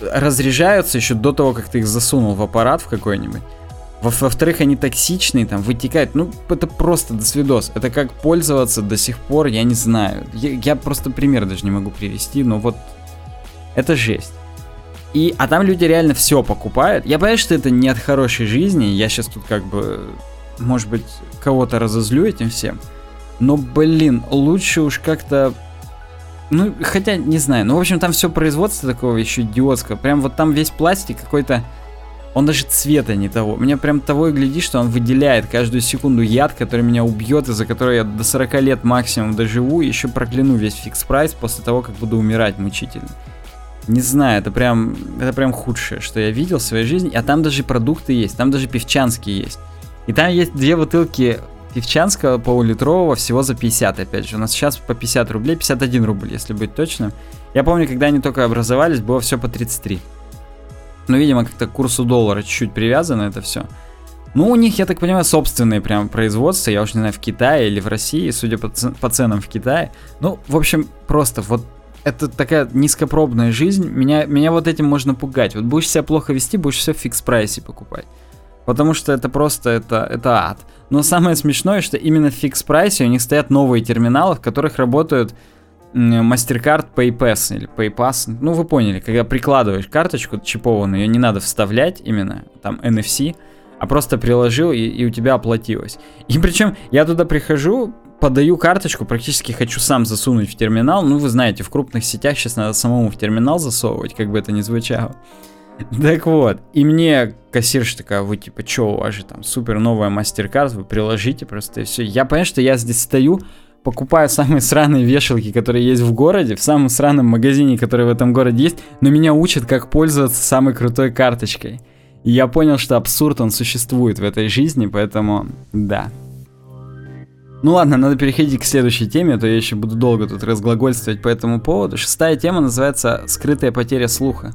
разряжаются еще до того, как ты их засунул в аппарат в какой-нибудь. Во-вторых, они токсичные, там, вытекают. Ну, это просто до свидос. Это как пользоваться до сих пор, я не знаю. Я, я просто пример даже не могу привести, но вот это жесть. И, а там люди реально все покупают. Я понимаю, что это не от хорошей жизни. Я сейчас тут как бы, может быть, кого-то разозлю этим всем. Но, блин, лучше уж как-то... Ну, хотя, не знаю. Ну, в общем, там все производство такого еще идиотского. Прям вот там весь пластик какой-то... Он даже цвета не того. Мне прям того и гляди, что он выделяет каждую секунду яд, который меня убьет, из-за которого я до 40 лет максимум доживу, и еще прокляну весь фикс прайс после того, как буду умирать мучительно. Не знаю, это прям, это прям худшее, что я видел в своей жизни. А там даже продукты есть, там даже певчанские есть. И там есть две бутылки певчанского полулитрового всего за 50, опять же. У нас сейчас по 50 рублей, 51 рубль, если быть точным. Я помню, когда они только образовались, было все по 33. Ну, видимо, как-то к курсу доллара чуть-чуть привязано это все. Ну, у них, я так понимаю, собственные прям производства, я уж не знаю, в Китае или в России, судя по, по ценам в Китае. Ну, в общем, просто вот это такая низкопробная жизнь, меня, меня вот этим можно пугать. Вот будешь себя плохо вести, будешь все в фикс-прайсе покупать. Потому что это просто, это, это ад. Но самое смешное, что именно в фикс-прайсе у них стоят новые терминалы, в которых работают MasterCard PayPass или PayPass. Ну, вы поняли, когда прикладываешь карточку чипованную, ее не надо вставлять именно, там NFC, а просто приложил и, и у тебя оплатилось. И причем я туда прихожу, подаю карточку, практически хочу сам засунуть в терминал. Ну, вы знаете, в крупных сетях сейчас надо самому в терминал засовывать, как бы это ни звучало. Так вот, и мне кассирша такая, вы типа, чё, у вас же там супер новая мастер-карт, вы приложите просто и все. Я понимаю, что я здесь стою, покупаю самые сраные вешалки, которые есть в городе, в самом сраном магазине, который в этом городе есть, но меня учат, как пользоваться самой крутой карточкой. И я понял, что абсурд, он существует в этой жизни, поэтому да. Ну ладно, надо переходить к следующей теме, а то я еще буду долго тут разглагольствовать по этому поводу. Шестая тема называется «Скрытая потеря слуха».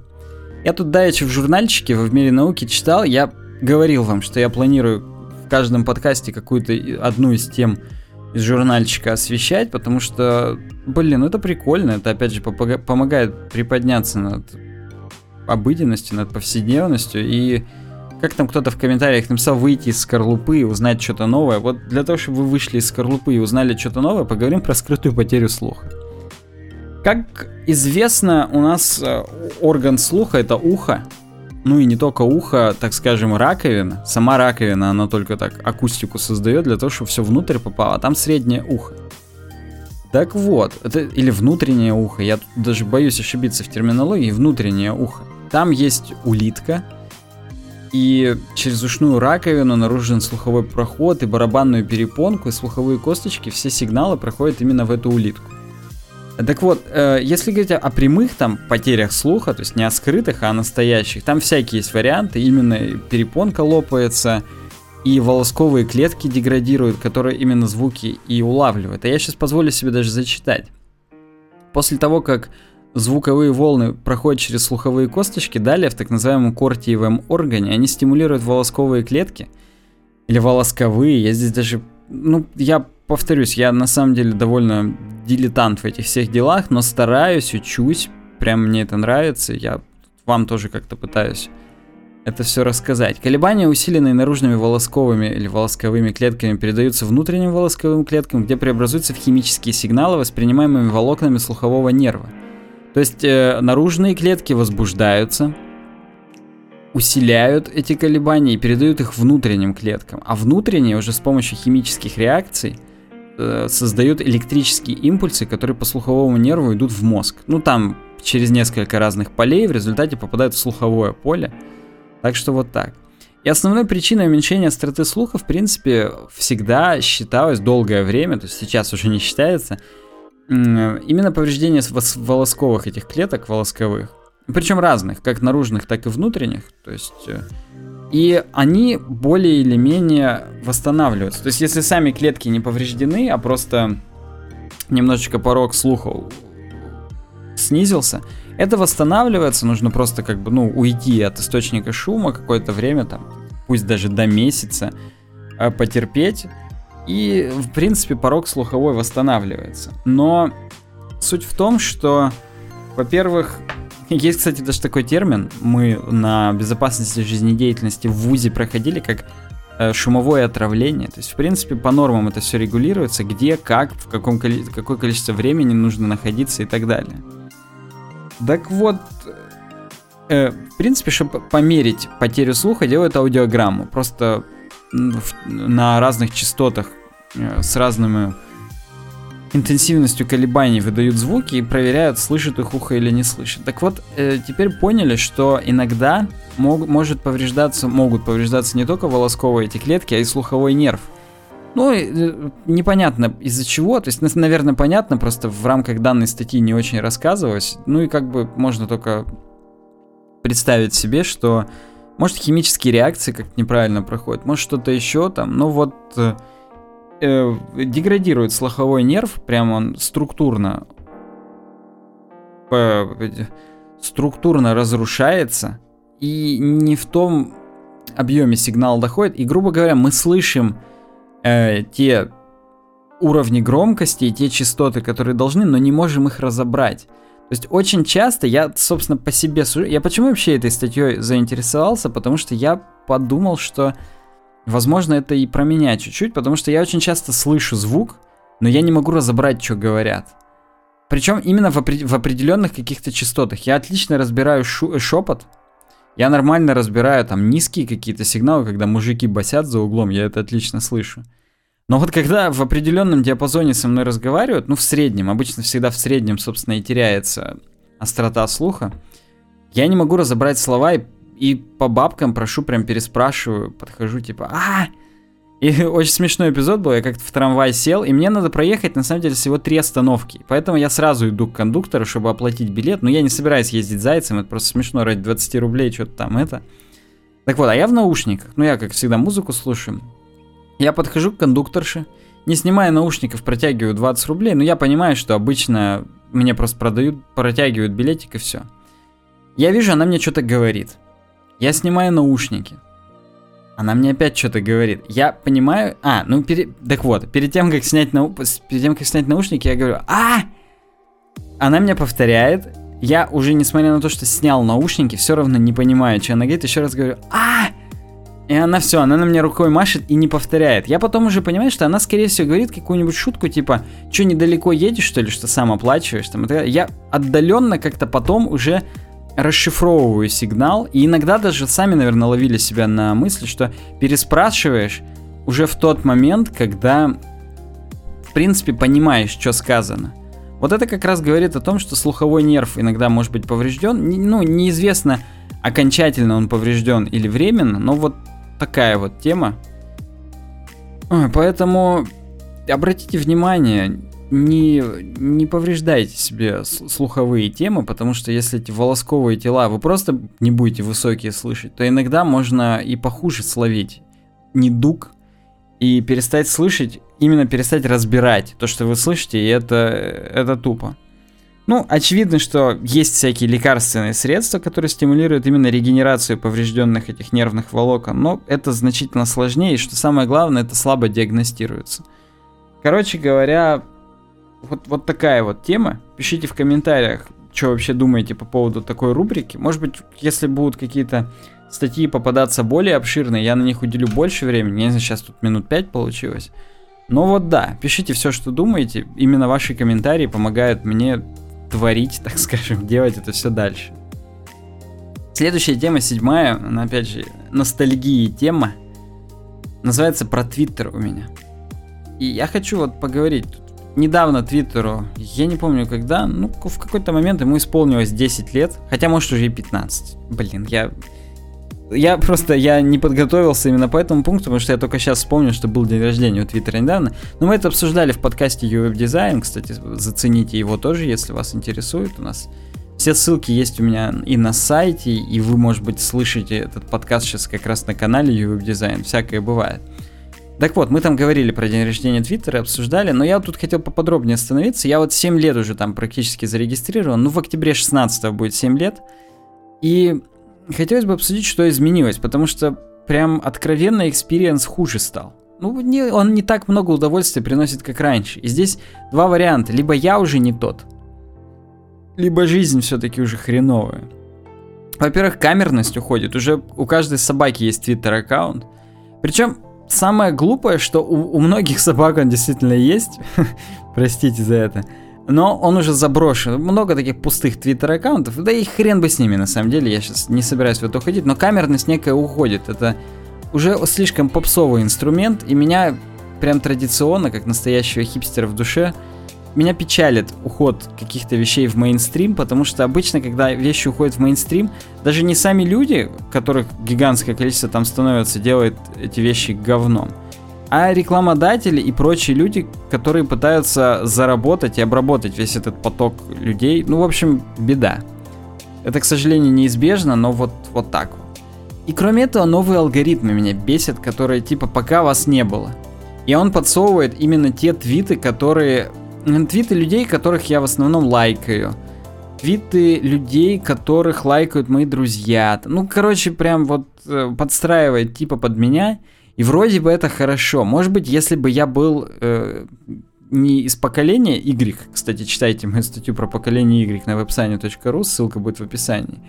Я тут давеча в журнальчике в мире науки читал, я говорил вам, что я планирую в каждом подкасте какую-то одну из тем из журнальчика освещать, потому что, блин, ну это прикольно, это опять же помогает приподняться над обыденностью, над повседневностью и как там кто-то в комментариях написал, выйти из скорлупы и узнать что-то новое. Вот для того, чтобы вы вышли из скорлупы и узнали что-то новое, поговорим про скрытую потерю слуха. Как известно, у нас э, орган слуха это ухо. Ну и не только ухо, так скажем, раковина. Сама раковина, она только так акустику создает для того, чтобы все внутрь попало. А там среднее ухо. Так вот, это или внутреннее ухо, я даже боюсь ошибиться в терминологии, внутреннее ухо. Там есть улитка, и через ушную раковину наружен слуховой проход и барабанную перепонку, и слуховые косточки, все сигналы проходят именно в эту улитку. Так вот, э, если говорить о прямых там потерях слуха, то есть не о скрытых, а о настоящих, там всякие есть варианты, именно перепонка лопается, и волосковые клетки деградируют, которые именно звуки и улавливают. А я сейчас позволю себе даже зачитать. После того, как звуковые волны проходят через слуховые косточки, далее в так называемом кортиевом органе они стимулируют волосковые клетки, или волосковые, я здесь даже, ну, я повторюсь, я на самом деле довольно дилетант в этих всех делах, но стараюсь, учусь, прям мне это нравится, я вам тоже как-то пытаюсь это все рассказать. Колебания, усиленные наружными волосковыми или волосковыми клетками, передаются внутренним волосковым клеткам, где преобразуются в химические сигналы, воспринимаемые волокнами слухового нерва. То есть э, наружные клетки возбуждаются, усиляют эти колебания и передают их внутренним клеткам. А внутренние уже с помощью химических реакций э, создают электрические импульсы, которые по слуховому нерву идут в мозг. Ну там через несколько разных полей в результате попадают в слуховое поле. Так что вот так. И основной причиной уменьшения остроты слуха, в принципе, всегда считалось долгое время, то есть сейчас уже не считается, именно повреждение волосковых этих клеток волосковых, причем разных, как наружных, так и внутренних. То есть э, И они более или менее восстанавливаются. То есть, если сами клетки не повреждены, а просто немножечко порог слуха снизился, это восстанавливается, нужно просто как бы, ну, уйти от источника шума какое-то время, там, пусть даже до месяца, а, потерпеть, и, в принципе, порог слуховой восстанавливается. Но суть в том, что, во-первых, есть, кстати, даже такой термин, мы на безопасности жизнедеятельности в ВУЗе проходили, как э, шумовое отравление. То есть, в принципе, по нормам это все регулируется, где, как, в каком какое количество времени нужно находиться и так далее. Так вот, э, в принципе, чтобы померить потерю слуха, делают аудиограмму. Просто на разных частотах э, с разными интенсивностью колебаний выдают звуки и проверяют, слышит их ухо или не слышит. Так вот, э, теперь поняли, что иногда мог, может повреждаться, могут повреждаться не только волосковые эти клетки, а и слуховой нерв. Ну, э, непонятно из-за чего, то есть, наверное, понятно, просто в рамках данной статьи не очень рассказывалось. Ну и как бы можно только представить себе, что может химические реакции как неправильно проходят, может что-то еще там, но вот э, э, деградирует слуховой нерв, прям он структурно э, структурно разрушается и не в том объеме сигнал доходит. И, грубо говоря, мы слышим э, те уровни громкости и те частоты, которые должны, но не можем их разобрать. То есть очень часто я, собственно, по себе сужу. Я почему вообще этой статьей заинтересовался? Потому что я подумал, что, возможно, это и про меня чуть-чуть, потому что я очень часто слышу звук, но я не могу разобрать, что говорят. Причем именно в, опри- в определенных каких-то частотах. Я отлично разбираю шу- шепот, я нормально разбираю там низкие какие-то сигналы, когда мужики басят за углом, я это отлично слышу. Но вот когда в определенном диапазоне со мной разговаривают, ну в среднем, обычно всегда в среднем, собственно, и теряется острота слуха, я не могу разобрать слова и, и по бабкам прошу, прям переспрашиваю, подхожу типа а И очень смешной эпизод был, я как-то в трамвай сел, и мне надо проехать, на самом деле, всего три остановки. Поэтому я сразу иду к кондуктору, чтобы оплатить билет. Но я не собираюсь ездить зайцем, это просто смешно, ради 20 рублей что-то там это. Так вот, а я в наушниках. Ну, я, как всегда, музыку слушаю. Я подхожу к кондукторше, не снимая наушников, протягиваю 20 рублей, но я понимаю, что обычно мне просто продают, протягивают билетик и все. Я вижу, она мне что-то говорит. Я снимаю наушники. Она мне опять что-то говорит. Я понимаю... А, ну, пере... так вот, перед тем, как снять, нау... перед тем, как снять наушники, я говорю «А!» Она мне повторяет. Я уже, несмотря на то, что снял наушники, все равно не понимаю, что она говорит. Еще раз говорю «А!» И она все, она на меня рукой машет и не повторяет. Я потом уже понимаю, что она, скорее всего, говорит какую-нибудь шутку, типа, что, недалеко едешь, что ли, что сам оплачиваешь? Там, я отдаленно как-то потом уже расшифровываю сигнал, и иногда даже сами, наверное, ловили себя на мысли, что переспрашиваешь уже в тот момент, когда, в принципе, понимаешь, что сказано. Вот это как раз говорит о том, что слуховой нерв иногда может быть поврежден. Ну, неизвестно, окончательно он поврежден или временно, но вот такая вот тема. Поэтому обратите внимание, не, не повреждайте себе слуховые темы, потому что если эти волосковые тела вы просто не будете высокие слышать, то иногда можно и похуже словить недуг и перестать слышать, именно перестать разбирать то, что вы слышите, и это, это тупо. Ну, очевидно, что есть всякие лекарственные средства, которые стимулируют именно регенерацию поврежденных этих нервных волокон, но это значительно сложнее, и что самое главное, это слабо диагностируется. Короче говоря, вот, вот такая вот тема. Пишите в комментариях, что вообще думаете по поводу такой рубрики. Может быть, если будут какие-то статьи попадаться более обширные, я на них уделю больше времени. Я знаю, сейчас тут минут 5 получилось. Но вот да, пишите все, что думаете. Именно ваши комментарии помогают мне творить, так скажем, делать это все дальше. Следующая тема, седьмая, она опять же ностальгии тема. Называется про Твиттер у меня. И я хочу вот поговорить. Недавно Твиттеру, я не помню когда, ну в какой-то момент ему исполнилось 10 лет, хотя может уже и 15. Блин, я я просто я не подготовился именно по этому пункту, потому что я только сейчас вспомнил, что был день рождения у Твиттера недавно. Но мы это обсуждали в подкасте UWeb Design, кстати, зацените его тоже, если вас интересует. У нас Все ссылки есть у меня и на сайте, и вы, может быть, слышите этот подкаст сейчас как раз на канале YouTube Design. Всякое бывает. Так вот, мы там говорили про день рождения Твиттера, обсуждали, но я тут хотел поподробнее остановиться. Я вот 7 лет уже там практически зарегистрирован, ну в октябре 16 будет 7 лет. И хотелось бы обсудить, что изменилось, потому что прям откровенно experience хуже стал. Ну, не, он не так много удовольствия приносит, как раньше. И здесь два варианта. Либо я уже не тот, либо жизнь все-таки уже хреновая. Во-первых, камерность уходит. Уже у каждой собаки есть твиттер-аккаунт. Причем самое глупое, что у, у многих собак он действительно есть. Простите за это. Но он уже заброшен. Много таких пустых твиттер-аккаунтов. Да и хрен бы с ними, на самом деле. Я сейчас не собираюсь в это уходить. Но камерность некая уходит. Это уже слишком попсовый инструмент. И меня прям традиционно, как настоящего хипстера в душе, меня печалит уход каких-то вещей в мейнстрим, потому что обычно, когда вещи уходят в мейнстрим, даже не сами люди, которых гигантское количество там становится, делают эти вещи говном, а рекламодатели и прочие люди, которые пытаются заработать и обработать весь этот поток людей. Ну, в общем, беда. Это, к сожалению, неизбежно, но вот, вот так вот. И кроме этого, новые алгоритмы меня бесят, которые типа пока вас не было. И он подсовывает именно те твиты, которые твиты людей, которых я в основном лайкаю. Твиты людей, которых лайкают мои друзья. Ну, короче, прям вот э, подстраивает типа под меня. И вроде бы это хорошо. Может быть, если бы я был э, не из поколения Y, кстати, читайте мою статью про поколение Y на website.ru, ссылка будет в описании.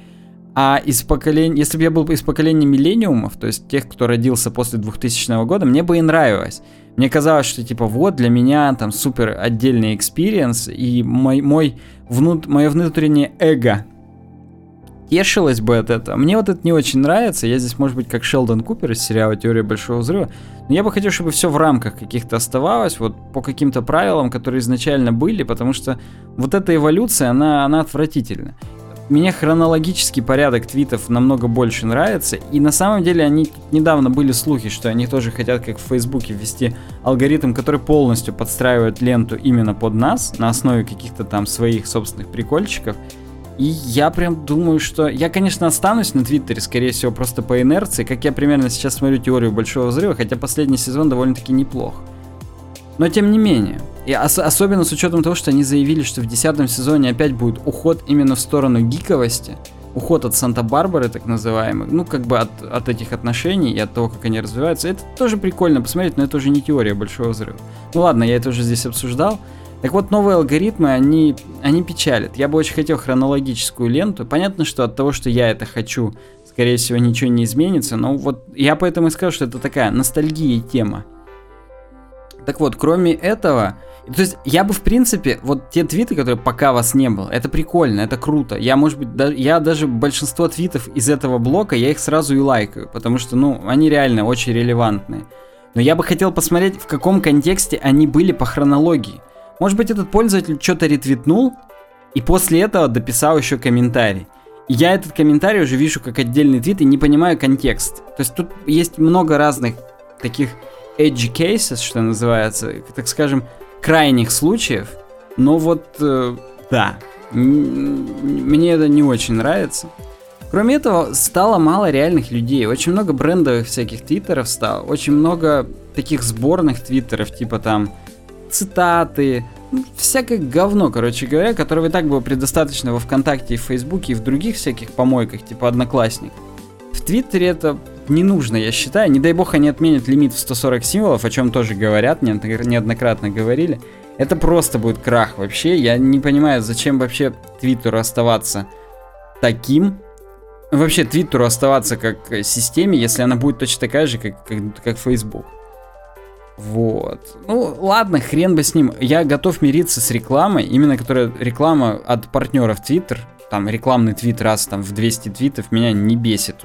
А из поколения, если бы я был из поколения миллениумов, то есть тех, кто родился после 2000 года, мне бы и нравилось. Мне казалось, что типа вот для меня там супер отдельный experience, и мой, мой внут, мое внутреннее эго тешилось бы от этого. Мне вот это не очень нравится. Я здесь, может быть, как Шелдон Купер из сериала «Теория Большого Взрыва». Но я бы хотел, чтобы все в рамках каких-то оставалось, вот по каким-то правилам, которые изначально были, потому что вот эта эволюция, она, она отвратительна. Мне хронологический порядок твитов намного больше нравится, и на самом деле они недавно были слухи, что они тоже хотят, как в Фейсбуке, ввести алгоритм, который полностью подстраивает ленту именно под нас, на основе каких-то там своих собственных прикольчиков. И я прям думаю, что... Я, конечно, останусь на Твиттере, скорее всего, просто по инерции, как я примерно сейчас смотрю теорию Большого Взрыва, хотя последний сезон довольно-таки неплох. Но тем не менее, и ос- особенно с учетом того, что они заявили, что в десятом сезоне опять будет уход именно в сторону гиковости, уход от Санта-Барбары, так называемый, ну, как бы от, от этих отношений и от того, как они развиваются, это тоже прикольно посмотреть, но это уже не теория большого взрыва. Ну ладно, я это уже здесь обсуждал. Так вот, новые алгоритмы, они, они печалят. Я бы очень хотел хронологическую ленту. Понятно, что от того, что я это хочу, скорее всего, ничего не изменится, но вот я поэтому и скажу, что это такая ностальгия тема. Так вот, кроме этого, то есть я бы в принципе, вот те твиты, которые пока вас не было, это прикольно, это круто. Я, может быть, да, я даже большинство твитов из этого блока, я их сразу и лайкаю, потому что, ну, они реально очень релевантные. Но я бы хотел посмотреть, в каком контексте они были по хронологии. Может быть, этот пользователь что-то ретвитнул, и после этого дописал еще комментарий. И я этот комментарий уже вижу как отдельный твит и не понимаю контекст. То есть тут есть много разных таких edge cases, что называется, так скажем, крайних случаев. Но вот, э, да, мне это не очень нравится. Кроме этого, стало мало реальных людей. Очень много брендовых всяких твиттеров стало. Очень много таких сборных твиттеров, типа там цитаты, ну, всякое говно, короче говоря, которого и так было предостаточно во ВКонтакте и в Фейсбуке и в других всяких помойках, типа Одноклассник. В Твиттере это не нужно, я считаю. Не дай бог они отменят лимит в 140 символов, о чем тоже говорят, неоднократно говорили. Это просто будет крах вообще. Я не понимаю, зачем вообще Твиттеру оставаться таким. Вообще Твиттеру оставаться как системе, если она будет точно такая же, как, как, как Facebook. Вот. Ну, ладно, хрен бы с ним. Я готов мириться с рекламой, именно которая реклама от партнеров Twitter, там рекламный твит раз там в 200 твитов меня не бесит.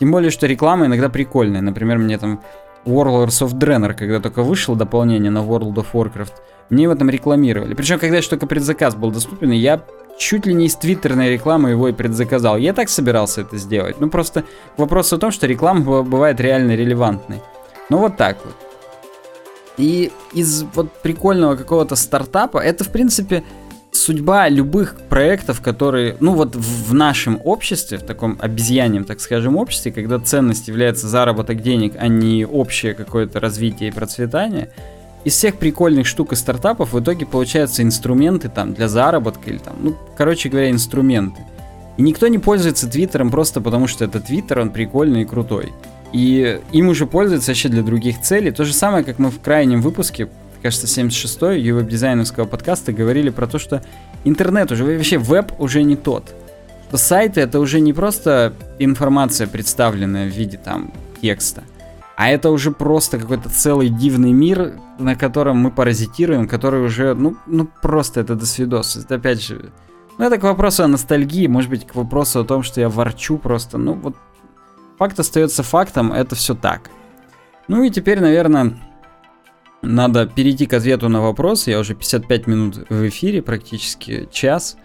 Тем более, что реклама иногда прикольная. Например, мне там Warlords of Draenor, когда только вышло дополнение на World of Warcraft, мне его там рекламировали. Причем, когда еще только предзаказ был доступен, я чуть ли не из твиттерной рекламы его и предзаказал. Я так собирался это сделать. Ну, просто вопрос о том, что реклама бывает реально релевантной. Ну, вот так вот. И из вот прикольного какого-то стартапа, это, в принципе, судьба любых проектов, которые, ну вот в, нашем обществе, в таком обезьяньем, так скажем, обществе, когда ценность является заработок денег, а не общее какое-то развитие и процветание, из всех прикольных штук и стартапов в итоге получаются инструменты там для заработка или там, ну, короче говоря, инструменты. И никто не пользуется Твиттером просто потому, что это Твиттер, он прикольный и крутой. И им уже пользуются вообще для других целей. То же самое, как мы в крайнем выпуске кажется, 76-й ювеб-дизайновского подкаста говорили про то, что интернет уже, вообще веб уже не тот. Что сайты это уже не просто информация, представленная в виде там текста, а это уже просто какой-то целый дивный мир, на котором мы паразитируем, который уже, ну, ну просто это до свидос. Это опять же, ну это к вопросу о ностальгии, может быть, к вопросу о том, что я ворчу просто, ну вот факт остается фактом, это все так. Ну и теперь, наверное, надо перейти к ответу на вопрос. Я уже 55 минут в эфире, практически час.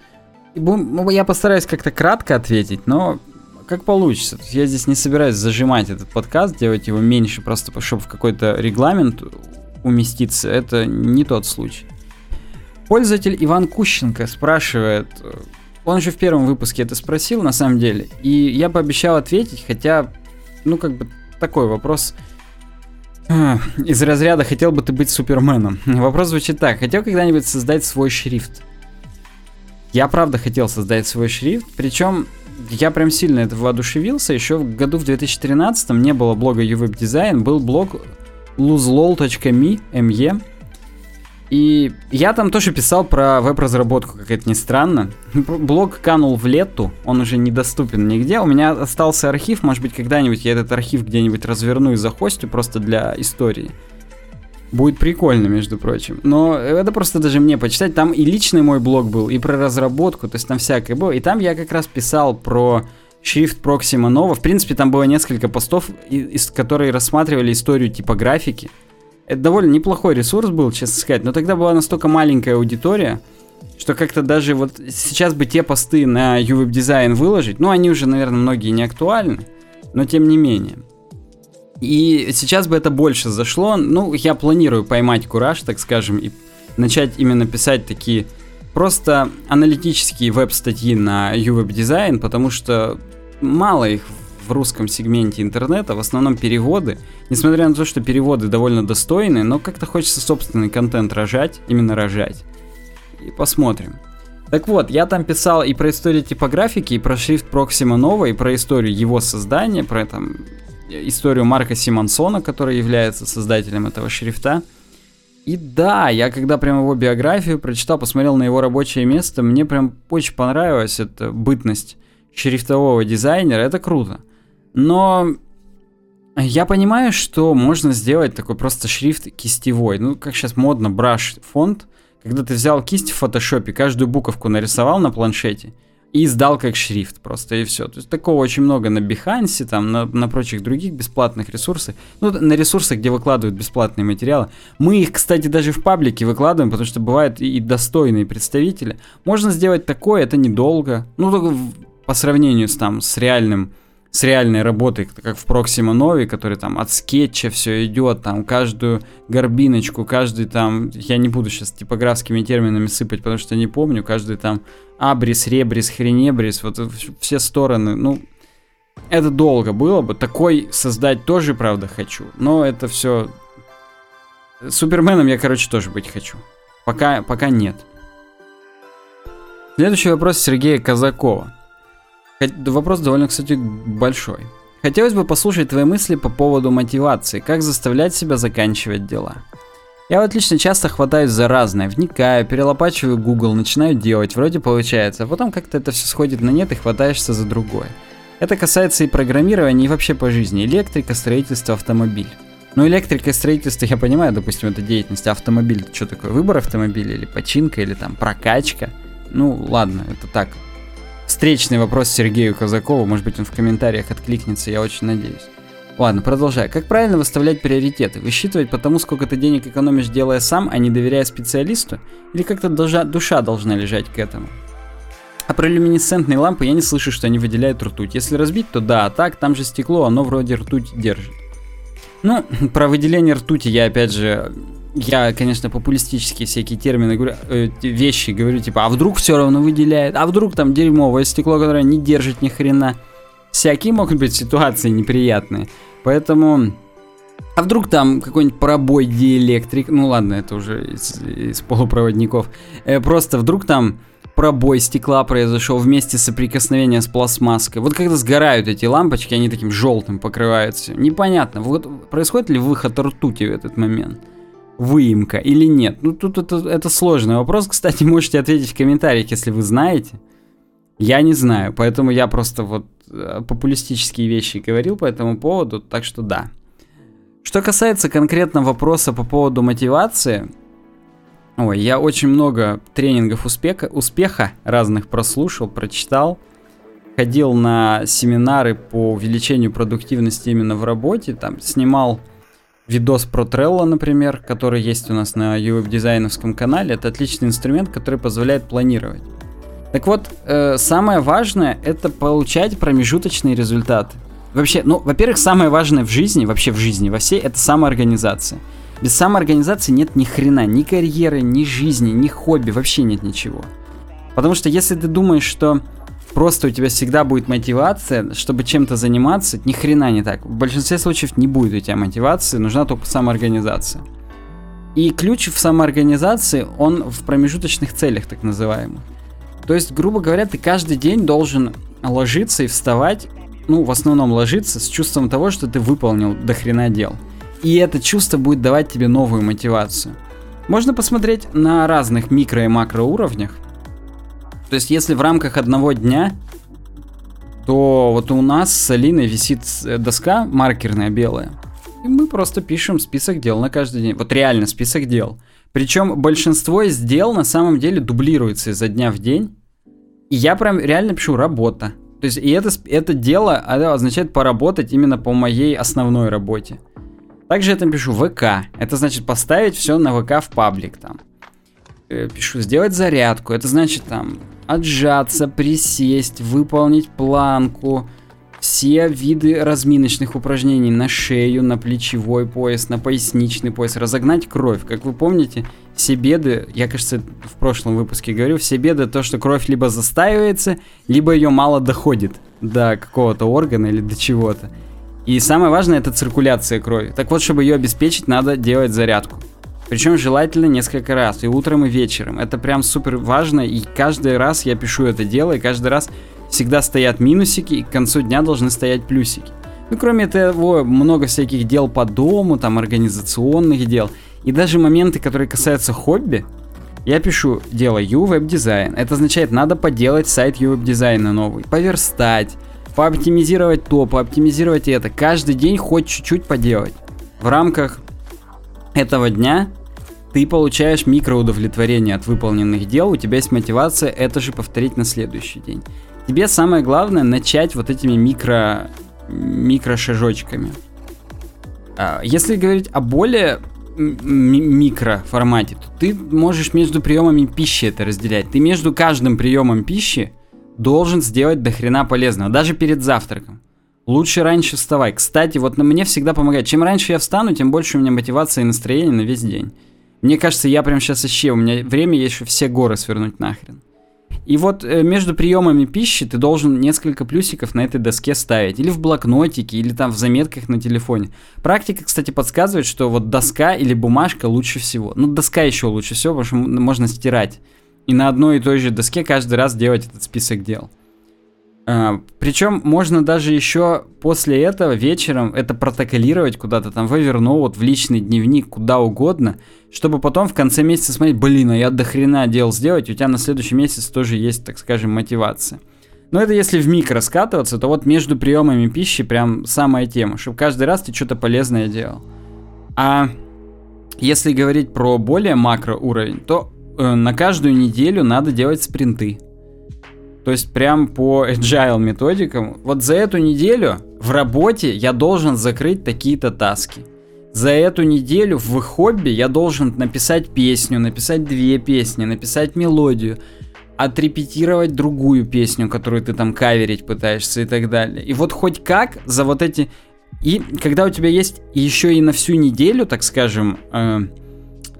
Ну, я постараюсь как-то кратко ответить, но как получится. Я здесь не собираюсь зажимать этот подкаст, делать его меньше, просто чтобы в какой-то регламент уместиться. Это не тот случай. Пользователь Иван Кущенко спрашивает, он же в первом выпуске это спросил на самом деле, и я пообещал ответить, хотя, ну как бы такой вопрос из разряда «Хотел бы ты быть Суперменом?» Вопрос звучит так. Хотел когда-нибудь создать свой шрифт? Я правда хотел создать свой шрифт, причем я прям сильно это воодушевился. Еще в году в 2013 не было блога UWeb Design, был блог luzlol.me, me, и я там тоже писал про веб-разработку, как это ни странно. Блог канул в лету, он уже недоступен нигде. У меня остался архив, может быть, когда-нибудь я этот архив где-нибудь разверну и захостю просто для истории. Будет прикольно, между прочим. Но это просто даже мне почитать. Там и личный мой блог был, и про разработку, то есть там всякое было. И там я как раз писал про шрифт Proxima Nova. В принципе, там было несколько постов, из, которые рассматривали историю типографики. Это довольно неплохой ресурс был, честно сказать, но тогда была настолько маленькая аудитория, что как-то даже вот сейчас бы те посты на UWeb дизайн выложить, ну они уже, наверное, многие не актуальны, но тем не менее. И сейчас бы это больше зашло, ну я планирую поймать кураж, так скажем, и начать именно писать такие просто аналитические веб-статьи на UWeb дизайн, потому что мало их в русском сегменте интернета, в основном переводы. Несмотря на то, что переводы довольно достойные, но как-то хочется собственный контент рожать, именно рожать. И посмотрим. Так вот, я там писал и про историю типографики, и про шрифт Proxima Nova, и про историю его создания, про там, историю Марка Симонсона, который является создателем этого шрифта. И да, я когда прям его биографию прочитал, посмотрел на его рабочее место, мне прям очень понравилась эта бытность шрифтового дизайнера, это круто. Но я понимаю, что можно сделать такой просто шрифт кистевой. Ну, как сейчас модно, браш фонд. Когда ты взял кисть в фотошопе, каждую буковку нарисовал на планшете и сдал как шрифт просто, и все. То есть такого очень много на Behance, там, на, на прочих других бесплатных ресурсах. Ну, на ресурсах, где выкладывают бесплатные материалы. Мы их, кстати, даже в паблике выкладываем, потому что бывают и достойные представители. Можно сделать такое, это недолго. Ну, только по сравнению с, там, с реальным с реальной работой, как в Proxima Novi, который там от скетча все идет, там каждую горбиночку, каждый там, я не буду сейчас типографскими терминами сыпать, потому что не помню, каждый там абрис, ребрис, хренебрис, вот все стороны, ну, это долго было бы, такой создать тоже, правда, хочу, но это все... Суперменом я, короче, тоже быть хочу. Пока, пока нет. Следующий вопрос Сергея Казакова. Вопрос довольно, кстати, большой. Хотелось бы послушать твои мысли по поводу мотивации, как заставлять себя заканчивать дела. Я вот лично часто хватаюсь за разное, вникаю, перелопачиваю Google, начинаю делать, вроде получается, а потом как-то это все сходит на нет и хватаешься за другое. Это касается и программирования, и вообще по жизни. Электрика, строительство, автомобиль. Ну, электрика и строительство, я понимаю, допустим, это деятельность. Автомобиль, это что такое? Выбор автомобиля или починка, или там прокачка? Ну, ладно, это так, встречный вопрос Сергею Казакову. Может быть, он в комментариях откликнется, я очень надеюсь. Ладно, продолжай. Как правильно выставлять приоритеты? Высчитывать по тому, сколько ты денег экономишь, делая сам, а не доверяя специалисту? Или как-то душа должна лежать к этому? А про люминесцентные лампы я не слышу, что они выделяют ртуть. Если разбить, то да, а так, там же стекло, оно вроде ртуть держит. Ну, про выделение ртути я опять же я, конечно, популистические всякие термины э, вещи говорю, типа, а вдруг все равно выделяет, а вдруг там дерьмовое стекло, которое не держит ни хрена. Всякие могут быть ситуации неприятные. Поэтому а вдруг там какой-нибудь пробой диэлектрик, ну ладно, это уже из, из полупроводников. Э, просто вдруг там пробой стекла произошел вместе соприкосновения с пластмасской. Вот когда сгорают эти лампочки, они таким желтым покрываются. Непонятно, вот происходит ли выход ртути в этот момент? Выемка или нет? Ну тут это, это сложный вопрос. Кстати, можете ответить в комментариях, если вы знаете. Я не знаю, поэтому я просто вот э, популистические вещи говорил по этому поводу, так что да. Что касается конкретно вопроса по поводу мотивации, ой, я очень много тренингов успеха, успеха разных прослушал, прочитал, ходил на семинары по увеличению продуктивности именно в работе, там снимал видос про Trello, например, который есть у нас на UWeb дизайновском канале. Это отличный инструмент, который позволяет планировать. Так вот, э, самое важное это получать промежуточные результаты. Вообще, ну, во-первых, самое важное в жизни, вообще в жизни, во всей, это самоорганизация. Без самоорганизации нет ни хрена, ни карьеры, ни жизни, ни хобби, вообще нет ничего. Потому что если ты думаешь, что просто у тебя всегда будет мотивация, чтобы чем-то заниматься, ни хрена не так. В большинстве случаев не будет у тебя мотивации, нужна только самоорганизация. И ключ в самоорганизации, он в промежуточных целях, так называемых. То есть, грубо говоря, ты каждый день должен ложиться и вставать ну, в основном ложиться с чувством того, что ты выполнил до хрена дел. И это чувство будет давать тебе новую мотивацию. Можно посмотреть на разных микро и макро уровнях. То есть, если в рамках одного дня, то вот у нас с Алиной висит э, доска маркерная белая. И мы просто пишем список дел на каждый день. Вот реально список дел. Причем большинство из дел на самом деле дублируется изо дня в день. И я прям реально пишу работа, то есть, и это, это дело это означает поработать именно по моей основной работе. Также я там пишу ВК. Это значит поставить все на ВК в паблик там. Э, пишу сделать зарядку. Это значит там отжаться, присесть, выполнить планку, все виды разминочных упражнений на шею, на плечевой пояс, на поясничный пояс, разогнать кровь. Как вы помните, все беды, я, кажется, в прошлом выпуске говорю, все беды то, что кровь либо застаивается, либо ее мало доходит до какого-то органа или до чего-то. И самое важное это циркуляция крови. Так вот, чтобы ее обеспечить, надо делать зарядку. Причем желательно несколько раз, и утром, и вечером. Это прям супер важно, и каждый раз я пишу это дело, и каждый раз всегда стоят минусики, и к концу дня должны стоять плюсики. Ну, кроме того, много всяких дел по дому, там, организационных дел. И даже моменты, которые касаются хобби, я пишу «делаю веб-дизайн». Это означает, надо поделать сайт веб-дизайна новый, поверстать, пооптимизировать то, пооптимизировать это. Каждый день хоть чуть-чуть поделать. В рамках этого дня ты получаешь микроудовлетворение от выполненных дел, у тебя есть мотивация это же повторить на следующий день. Тебе самое главное начать вот этими микро, микро шажочками. А, если говорить о более микро формате, то ты можешь между приемами пищи это разделять. Ты между каждым приемом пищи должен сделать до хрена полезного, даже перед завтраком. Лучше раньше вставай. Кстати, вот мне всегда помогает. Чем раньше я встану, тем больше у меня мотивация и настроение на весь день. Мне кажется, я прям сейчас вообще, у меня время есть, чтобы все горы свернуть нахрен. И вот э, между приемами пищи ты должен несколько плюсиков на этой доске ставить. Или в блокнотике, или там в заметках на телефоне. Практика, кстати, подсказывает, что вот доска или бумажка лучше всего. Ну, доска еще лучше всего, потому что можно стирать. И на одной и той же доске каждый раз делать этот список дел. А, причем можно даже еще после этого вечером это протоколировать куда-то там в Evernote, в личный дневник, куда угодно, чтобы потом в конце месяца смотреть, блин, а я до хрена дел сделать, у тебя на следующий месяц тоже есть, так скажем, мотивация. Но это если в микро скатываться, то вот между приемами пищи прям самая тема, чтобы каждый раз ты что-то полезное делал. А если говорить про более макро уровень, то э, на каждую неделю надо делать спринты. То есть прям по agile методикам. Вот за эту неделю в работе я должен закрыть такие-то таски. За эту неделю в хобби я должен написать песню, написать две песни, написать мелодию, отрепетировать другую песню, которую ты там каверить пытаешься и так далее. И вот хоть как за вот эти... И когда у тебя есть еще и на всю неделю, так скажем, э,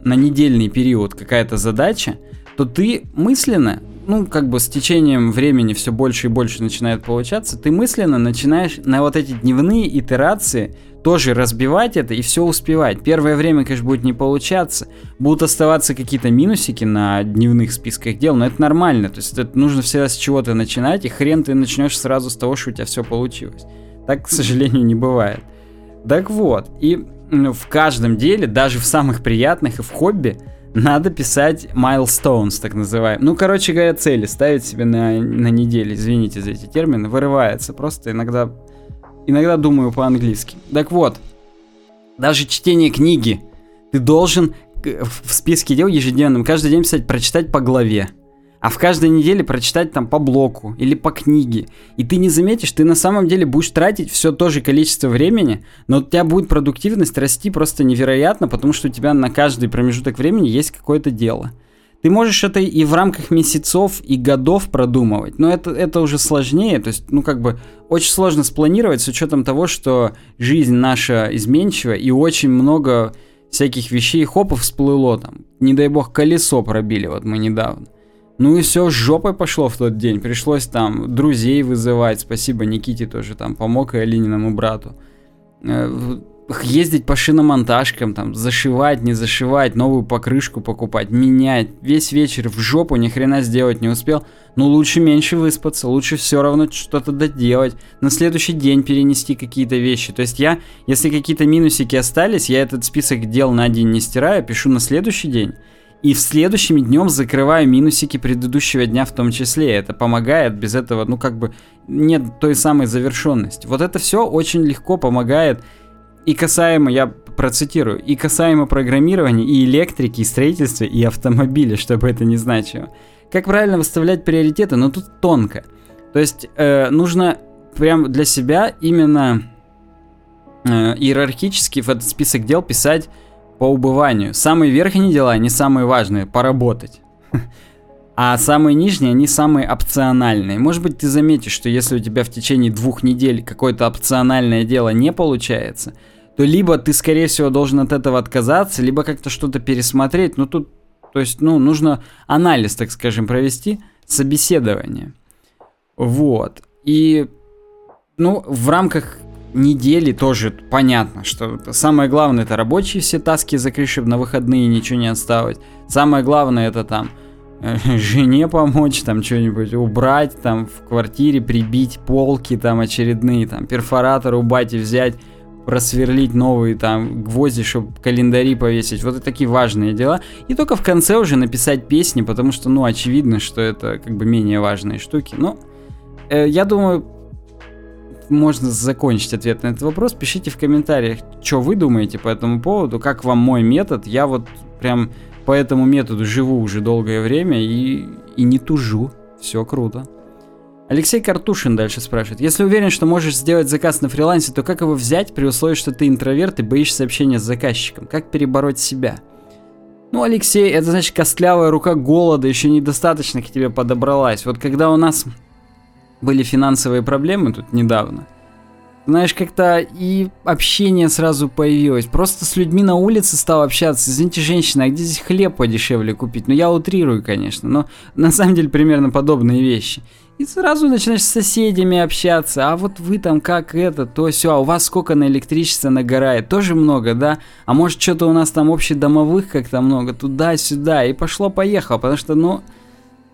на недельный период какая-то задача, то ты мысленно, ну, как бы с течением времени все больше и больше начинает получаться, ты мысленно начинаешь на вот эти дневные итерации тоже разбивать это и все успевать. Первое время, конечно, будет не получаться. Будут оставаться какие-то минусики на дневных списках дел, но это нормально. То есть это нужно всегда с чего-то начинать, и хрен ты начнешь сразу с того, что у тебя все получилось. Так, к сожалению, не бывает. Так вот, и в каждом деле, даже в самых приятных и в хобби, надо писать milestones, так называемые. Ну, короче говоря, цели ставить себе на, на неделю. Извините за эти термины. Вырывается. Просто иногда иногда думаю по-английски. Так вот, даже чтение книги ты должен в списке дел ежедневным каждый день писать прочитать по главе. А в каждой неделе прочитать там по блоку или по книге. И ты не заметишь, ты на самом деле будешь тратить все то же количество времени, но у тебя будет продуктивность расти просто невероятно, потому что у тебя на каждый промежуток времени есть какое-то дело. Ты можешь это и в рамках месяцев и годов продумывать, но это, это уже сложнее, то есть, ну, как бы, очень сложно спланировать с учетом того, что жизнь наша изменчива и очень много всяких вещей хопов всплыло там. Не дай бог, колесо пробили, вот мы недавно. Ну и все, жопой пошло в тот день. Пришлось там друзей вызывать. Спасибо Никите тоже там помог и Алининому брату. Э, ездить по шиномонтажкам, там, зашивать, не зашивать, новую покрышку покупать, менять. Весь вечер в жопу ни хрена сделать не успел. Ну, лучше меньше выспаться, лучше все равно что-то доделать. На следующий день перенести какие-то вещи. То есть я, если какие-то минусики остались, я этот список дел на день не стираю, пишу на следующий день. И в следующим днем закрываю минусики предыдущего дня в том числе. Это помогает, без этого, ну, как бы, нет той самой завершенности. Вот это все очень легко помогает и касаемо, я процитирую, и касаемо программирования, и электрики, и строительства, и автомобиля, чтобы это не значило. Как правильно выставлять приоритеты, но тут тонко. То есть э, нужно прям для себя именно э, иерархически в этот список дел писать по убыванию. Самые верхние дела, они самые важные, поработать. А самые нижние, они самые опциональные. Может быть, ты заметишь, что если у тебя в течение двух недель какое-то опциональное дело не получается, то либо ты, скорее всего, должен от этого отказаться, либо как-то что-то пересмотреть. Ну, тут, то есть, ну, нужно анализ, так скажем, провести, собеседование. Вот. И, ну, в рамках недели тоже понятно, что самое главное это рабочие все таски чтобы на выходные ничего не оставить. Самое главное это там жене помочь, там что-нибудь убрать, там в квартире прибить полки там очередные, там перфоратор у бати взять, просверлить новые там гвозди, чтобы календари повесить. Вот это такие важные дела. И только в конце уже написать песни, потому что, ну, очевидно, что это как бы менее важные штуки. Но э, я думаю, можно закончить ответ на этот вопрос. Пишите в комментариях, что вы думаете по этому поводу, как вам мой метод. Я вот прям по этому методу живу уже долгое время и, и не тужу. Все круто. Алексей Картушин дальше спрашивает. Если уверен, что можешь сделать заказ на фрилансе, то как его взять при условии, что ты интроверт и боишься общения с заказчиком? Как перебороть себя? Ну, Алексей, это значит костлявая рука голода еще недостаточно к тебе подобралась. Вот когда у нас были финансовые проблемы тут недавно, знаешь, как-то и общение сразу появилось. Просто с людьми на улице стал общаться. Извините, женщина, а где здесь хлеб подешевле купить? Ну, я утрирую, конечно, но на самом деле примерно подобные вещи. И сразу начинаешь с соседями общаться, а вот вы там как это, то все, а у вас сколько на электричество нагорает, тоже много, да? А может что-то у нас там общедомовых как-то много, туда-сюда, и пошло-поехало, потому что, ну,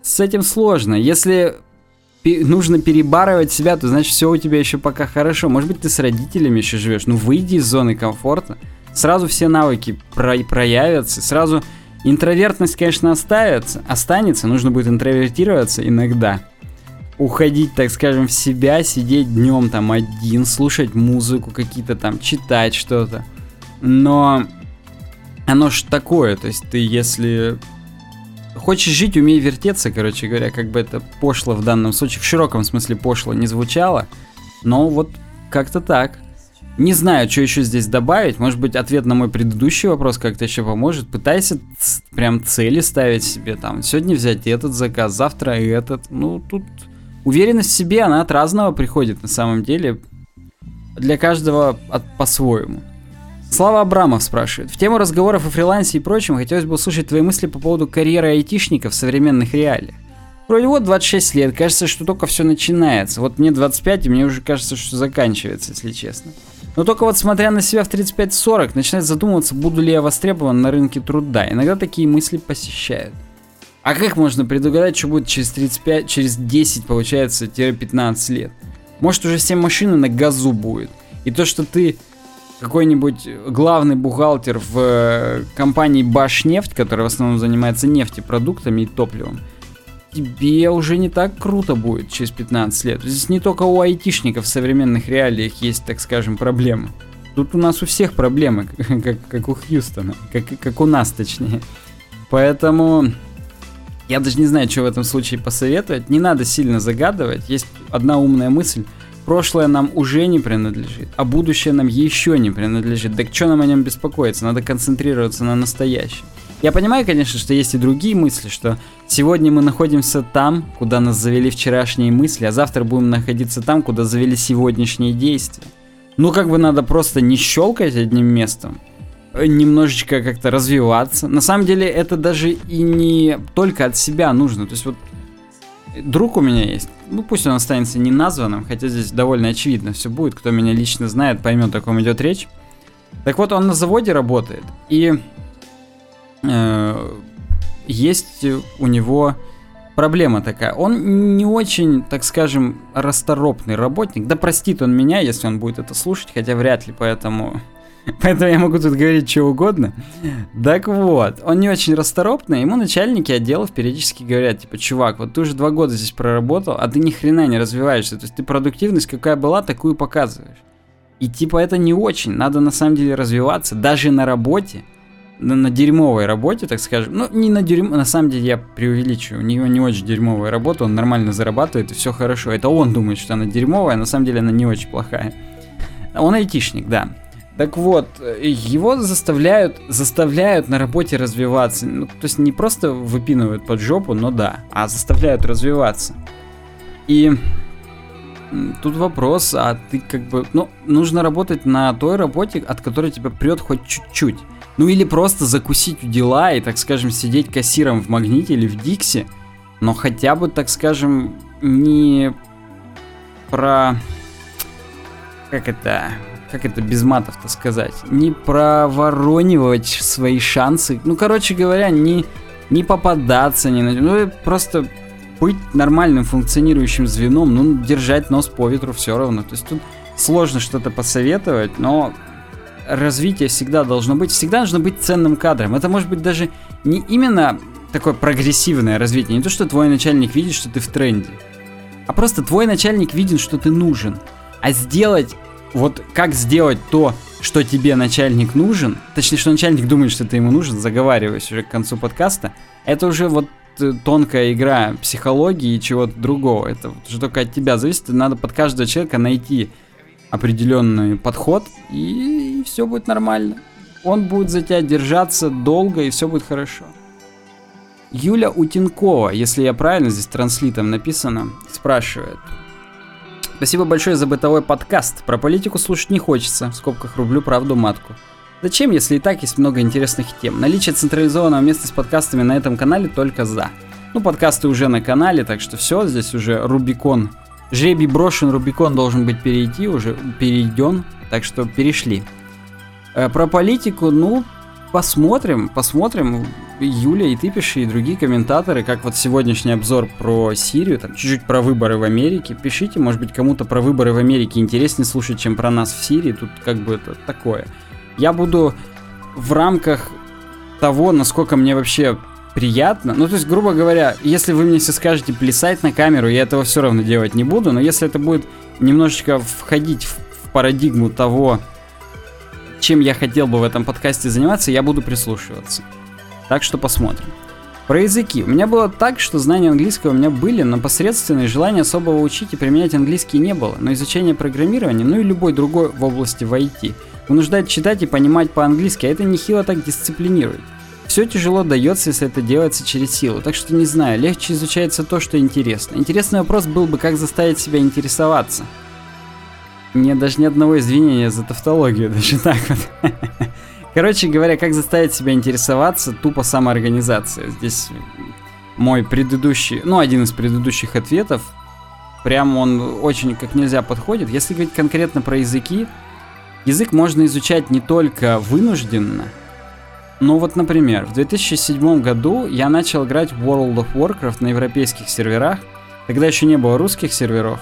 с этим сложно. Если нужно перебарывать себя, то значит все у тебя еще пока хорошо. Может быть ты с родителями еще живешь, ну выйди из зоны комфорта, сразу все навыки про проявятся, сразу интровертность, конечно, оставится, останется, нужно будет интровертироваться иногда уходить, так скажем, в себя, сидеть днем там один, слушать музыку, какие-то там, читать что-то. Но оно ж такое, то есть ты если хочешь жить, умей вертеться, короче говоря, как бы это пошло в данном случае, в широком смысле пошло не звучало, но вот как-то так. Не знаю, что еще здесь добавить. Может быть, ответ на мой предыдущий вопрос как-то еще поможет. Пытайся прям цели ставить себе там. Сегодня взять этот заказ, завтра этот. Ну, тут Уверенность в себе, она от разного приходит на самом деле. Для каждого от, по-своему. Слава Абрамов спрашивает. В тему разговоров о фрилансе и прочем хотелось бы услышать твои мысли по поводу карьеры айтишников в современных реалиях. Вроде вот 26 лет, кажется, что только все начинается. Вот мне 25, и мне уже кажется, что заканчивается, если честно. Но только вот смотря на себя в 35-40, начинает задумываться, буду ли я востребован на рынке труда. Иногда такие мысли посещают. А как можно предугадать, что будет через 35, через 10, получается, 15 лет? Может уже все машины на газу будет. И то, что ты какой-нибудь главный бухгалтер в э, компании Башнефть, которая в основном занимается нефтепродуктами и топливом, тебе уже не так круто будет через 15 лет. Здесь не только у айтишников в современных реалиях есть, так скажем, проблемы. Тут у нас у всех проблемы, как, как у Хьюстона, как, как у нас точнее. Поэтому я даже не знаю, что в этом случае посоветовать. Не надо сильно загадывать. Есть одна умная мысль. Прошлое нам уже не принадлежит, а будущее нам еще не принадлежит. Так что нам о нем беспокоиться? Надо концентрироваться на настоящем. Я понимаю, конечно, что есть и другие мысли, что сегодня мы находимся там, куда нас завели вчерашние мысли, а завтра будем находиться там, куда завели сегодняшние действия. Ну, как бы надо просто не щелкать одним местом, э, немножечко как-то развиваться. На самом деле это даже и не только от себя нужно. То есть вот друг у меня есть. Ну, пусть он останется неназванным, хотя здесь довольно очевидно все будет. Кто меня лично знает, поймет, о ком идет речь. Так вот, он на заводе работает, и э, есть у него проблема такая. Он не очень, так скажем, расторопный работник. Да простит он меня, если он будет это слушать, хотя вряд ли, поэтому Поэтому я могу тут говорить что угодно. Так вот, он не очень расторопный, ему начальники отделов периодически говорят, типа, чувак, вот ты уже два года здесь проработал, а ты ни хрена не развиваешься. То есть ты продуктивность какая была, такую показываешь. И типа это не очень, надо на самом деле развиваться, даже на работе, на, на дерьмовой работе, так скажем. Ну, не на дерьмо, на самом деле я преувеличиваю, у него не очень дерьмовая работа, он нормально зарабатывает и все хорошо. Это он думает, что она дерьмовая, а на самом деле она не очень плохая. Он айтишник, да. Так вот, его заставляют, заставляют на работе развиваться. Ну, то есть не просто выпинывают под жопу, но да, а заставляют развиваться. И тут вопрос, а ты как бы, ну, нужно работать на той работе, от которой тебя прет хоть чуть-чуть. Ну или просто закусить у дела и, так скажем, сидеть кассиром в Магните или в Диксе, но хотя бы, так скажем, не про... Как это? Как это без матов-то сказать, не проворонивать свои шансы. Ну, короче говоря, не, не попадаться, не, ну, просто быть нормальным функционирующим звеном, ну, держать нос по ветру все равно. То есть тут сложно что-то посоветовать, но развитие всегда должно быть, всегда нужно быть ценным кадром. Это может быть даже не именно такое прогрессивное развитие, не то, что твой начальник видит, что ты в тренде, а просто твой начальник видит, что ты нужен. А сделать вот как сделать то, что тебе начальник нужен, точнее, что начальник думает, что ты ему нужен, заговариваясь уже к концу подкаста, это уже вот э, тонкая игра психологии и чего-то другого. Это уже только от тебя зависит. Надо под каждого человека найти определенный подход, и, и все будет нормально. Он будет за тебя держаться долго, и все будет хорошо. Юля Утенкова, если я правильно здесь транслитом написано, спрашивает – Спасибо большое за бытовой подкаст. Про политику слушать не хочется. В скобках рублю правду матку. Зачем, если и так есть много интересных тем? Наличие централизованного места с подкастами на этом канале только за. Ну, подкасты уже на канале, так что все, здесь уже Рубикон. Жребий брошен, Рубикон должен быть перейти, уже перейден, так что перешли. Э, про политику, ну, посмотрим, посмотрим. Юля, и ты пиши, и другие комментаторы, как вот сегодняшний обзор про Сирию, там чуть-чуть про выборы в Америке. Пишите, может быть, кому-то про выборы в Америке интереснее слушать, чем про нас в Сирии. Тут как бы это такое. Я буду в рамках того, насколько мне вообще приятно. Ну, то есть, грубо говоря, если вы мне все скажете плясать на камеру, я этого все равно делать не буду, но если это будет немножечко входить в, парадигму того, чем я хотел бы в этом подкасте заниматься, я буду прислушиваться. Так что посмотрим. Про языки. У меня было так, что знания английского у меня были, но посредственные желания особого учить и применять английский не было. Но изучение программирования, ну и любой другой в области в IT, вынуждает читать и понимать по-английски, а это нехило так дисциплинирует. Все тяжело дается, если это делается через силу, так что не знаю, легче изучается то, что интересно. Интересный вопрос был бы, как заставить себя интересоваться. Мне даже ни одного извинения за тавтологию, даже так вот. Короче говоря, как заставить себя интересоваться, тупо самоорганизация. Здесь мой предыдущий, ну, один из предыдущих ответов, прям он очень как нельзя подходит. Если говорить конкретно про языки, язык можно изучать не только вынужденно, но вот, например, в 2007 году я начал играть в World of Warcraft на европейских серверах, тогда еще не было русских серверов,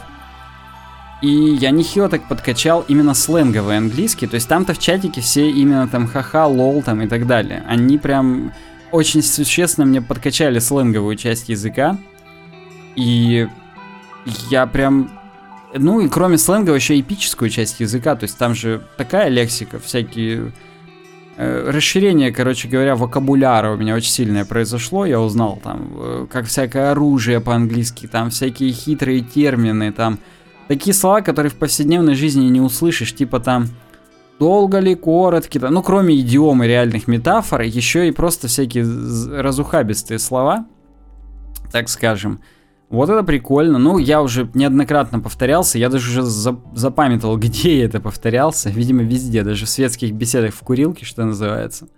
и я нехило так подкачал именно сленговый английский. То есть там-то в чатике все именно там ха-ха, лол там и так далее. Они прям очень существенно мне подкачали сленговую часть языка. И я прям... Ну и кроме сленга еще эпическую часть языка. То есть там же такая лексика, всякие... Э, расширение, короче говоря, вокабуляра у меня очень сильное произошло. Я узнал там, э, как всякое оружие по-английски, там всякие хитрые термины, там Такие слова, которые в повседневной жизни не услышишь, типа там долго ли, коротко, да, ну кроме идиомы реальных метафор, еще и просто всякие разухабистые слова, так скажем. Вот это прикольно. Ну, я уже неоднократно повторялся, я даже уже запамятовал, где я это повторялся. Видимо, везде, даже в светских беседах в курилке, что называется.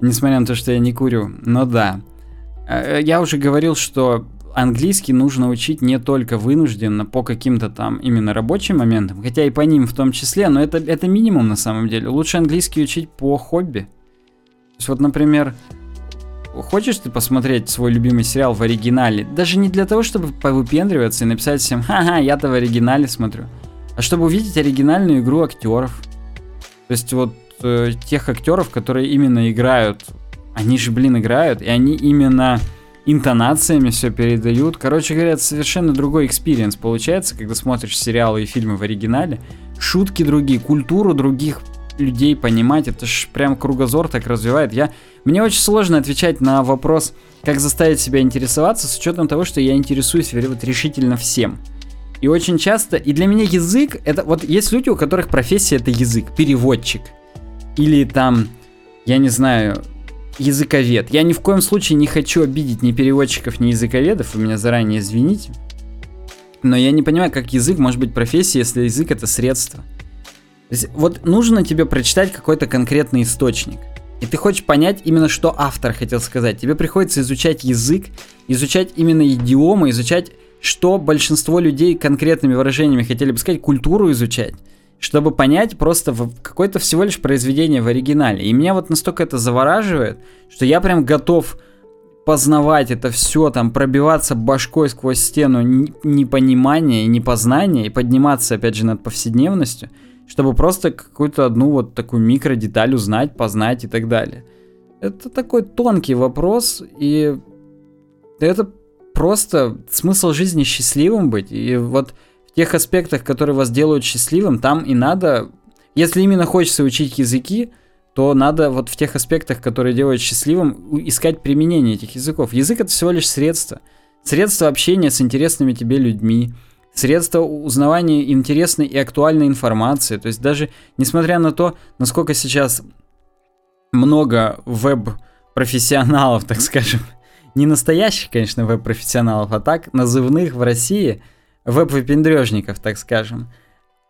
Несмотря на то, что я не курю. Но да. Э, я уже говорил, что английский нужно учить не только вынужденно по каким-то там именно рабочим моментам, хотя и по ним в том числе, но это, это минимум на самом деле. Лучше английский учить по хобби. То есть вот, например, хочешь ты посмотреть свой любимый сериал в оригинале, даже не для того, чтобы повыпендриваться и написать всем «Ха-ха, я-то в оригинале смотрю», а чтобы увидеть оригинальную игру актеров. То есть вот э, тех актеров, которые именно играют, они же, блин, играют, и они именно интонациями все передают. Короче говоря, это совершенно другой experience получается, когда смотришь сериалы и фильмы в оригинале. Шутки другие, культуру других людей понимать, это ж прям кругозор так развивает. Я, мне очень сложно отвечать на вопрос, как заставить себя интересоваться, с учетом того, что я интересуюсь вот решительно всем. И очень часто, и для меня язык, это вот есть люди, у которых профессия это язык, переводчик. Или там, я не знаю, языковед. Я ни в коем случае не хочу обидеть ни переводчиков, ни языковедов, вы меня заранее извините. Но я не понимаю, как язык может быть профессией, если язык это средство. Вот нужно тебе прочитать какой-то конкретный источник. И ты хочешь понять именно, что автор хотел сказать. Тебе приходится изучать язык, изучать именно идиомы, изучать, что большинство людей конкретными выражениями хотели бы сказать, культуру изучать чтобы понять просто какое-то всего лишь произведение в оригинале. И меня вот настолько это завораживает, что я прям готов познавать это все, там, пробиваться башкой сквозь стену непонимания и непознания и подниматься, опять же, над повседневностью, чтобы просто какую-то одну вот такую микродеталь узнать, познать и так далее. Это такой тонкий вопрос, и это просто смысл жизни счастливым быть. И вот тех аспектах, которые вас делают счастливым, там и надо, если именно хочется учить языки, то надо вот в тех аспектах, которые делают счастливым, искать применение этих языков. Язык это всего лишь средство. Средство общения с интересными тебе людьми, средство узнавания интересной и актуальной информации. То есть даже несмотря на то, насколько сейчас много веб-профессионалов, так скажем, не настоящих, конечно, веб-профессионалов, а так назывных в России – веб-выпендрежников, так скажем.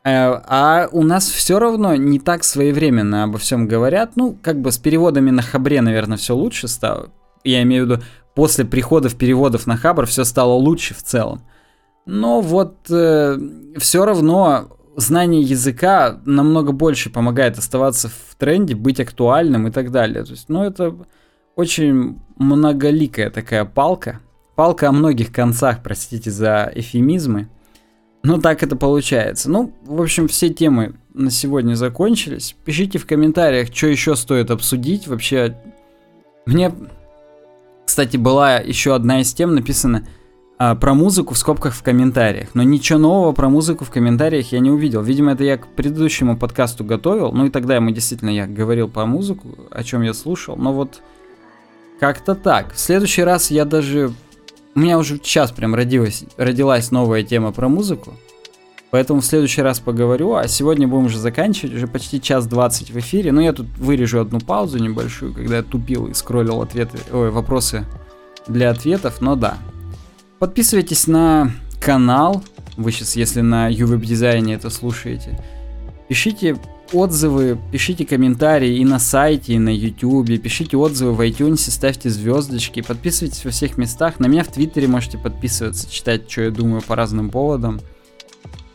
Э, а у нас все равно не так своевременно обо всем говорят. Ну, как бы с переводами на Хабре, наверное, все лучше стало. Я имею в виду, после приходов переводов на Хабр все стало лучше в целом. Но вот э, все равно знание языка намного больше помогает оставаться в тренде, быть актуальным и так далее. То есть, ну, это очень многоликая такая палка. Палка о многих концах, простите за эфемизмы. Но так это получается. Ну, в общем, все темы на сегодня закончились. Пишите в комментариях, что еще стоит обсудить. Вообще, мне, кстати, была еще одна из тем написана а, про музыку в скобках в комментариях. Но ничего нового про музыку в комментариях я не увидел. Видимо, это я к предыдущему подкасту готовил. Ну и тогда ему действительно я говорил про музыку, о чем я слушал. Но вот как-то так. В следующий раз я даже у меня уже сейчас прям родилась, родилась новая тема про музыку. Поэтому в следующий раз поговорю, а сегодня будем уже заканчивать, уже почти час двадцать в эфире. Но я тут вырежу одну паузу небольшую, когда я тупил и скроллил ответы, ой, вопросы для ответов, но да. Подписывайтесь на канал, Вы сейчас, если на ювеб-дизайне это слушаете. Пишите отзывы, пишите комментарии и на сайте, и на YouTube, пишите отзывы в iTunes, ставьте звездочки, подписывайтесь во всех местах. На меня в Твиттере можете подписываться, читать, что я думаю по разным поводам.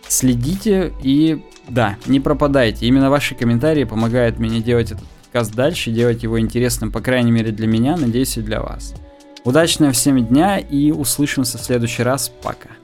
Следите и, да, не пропадайте. Именно ваши комментарии помогают мне делать этот подкаст дальше, делать его интересным, по крайней мере для меня, надеюсь и для вас. Удачного всем дня и услышимся в следующий раз. Пока.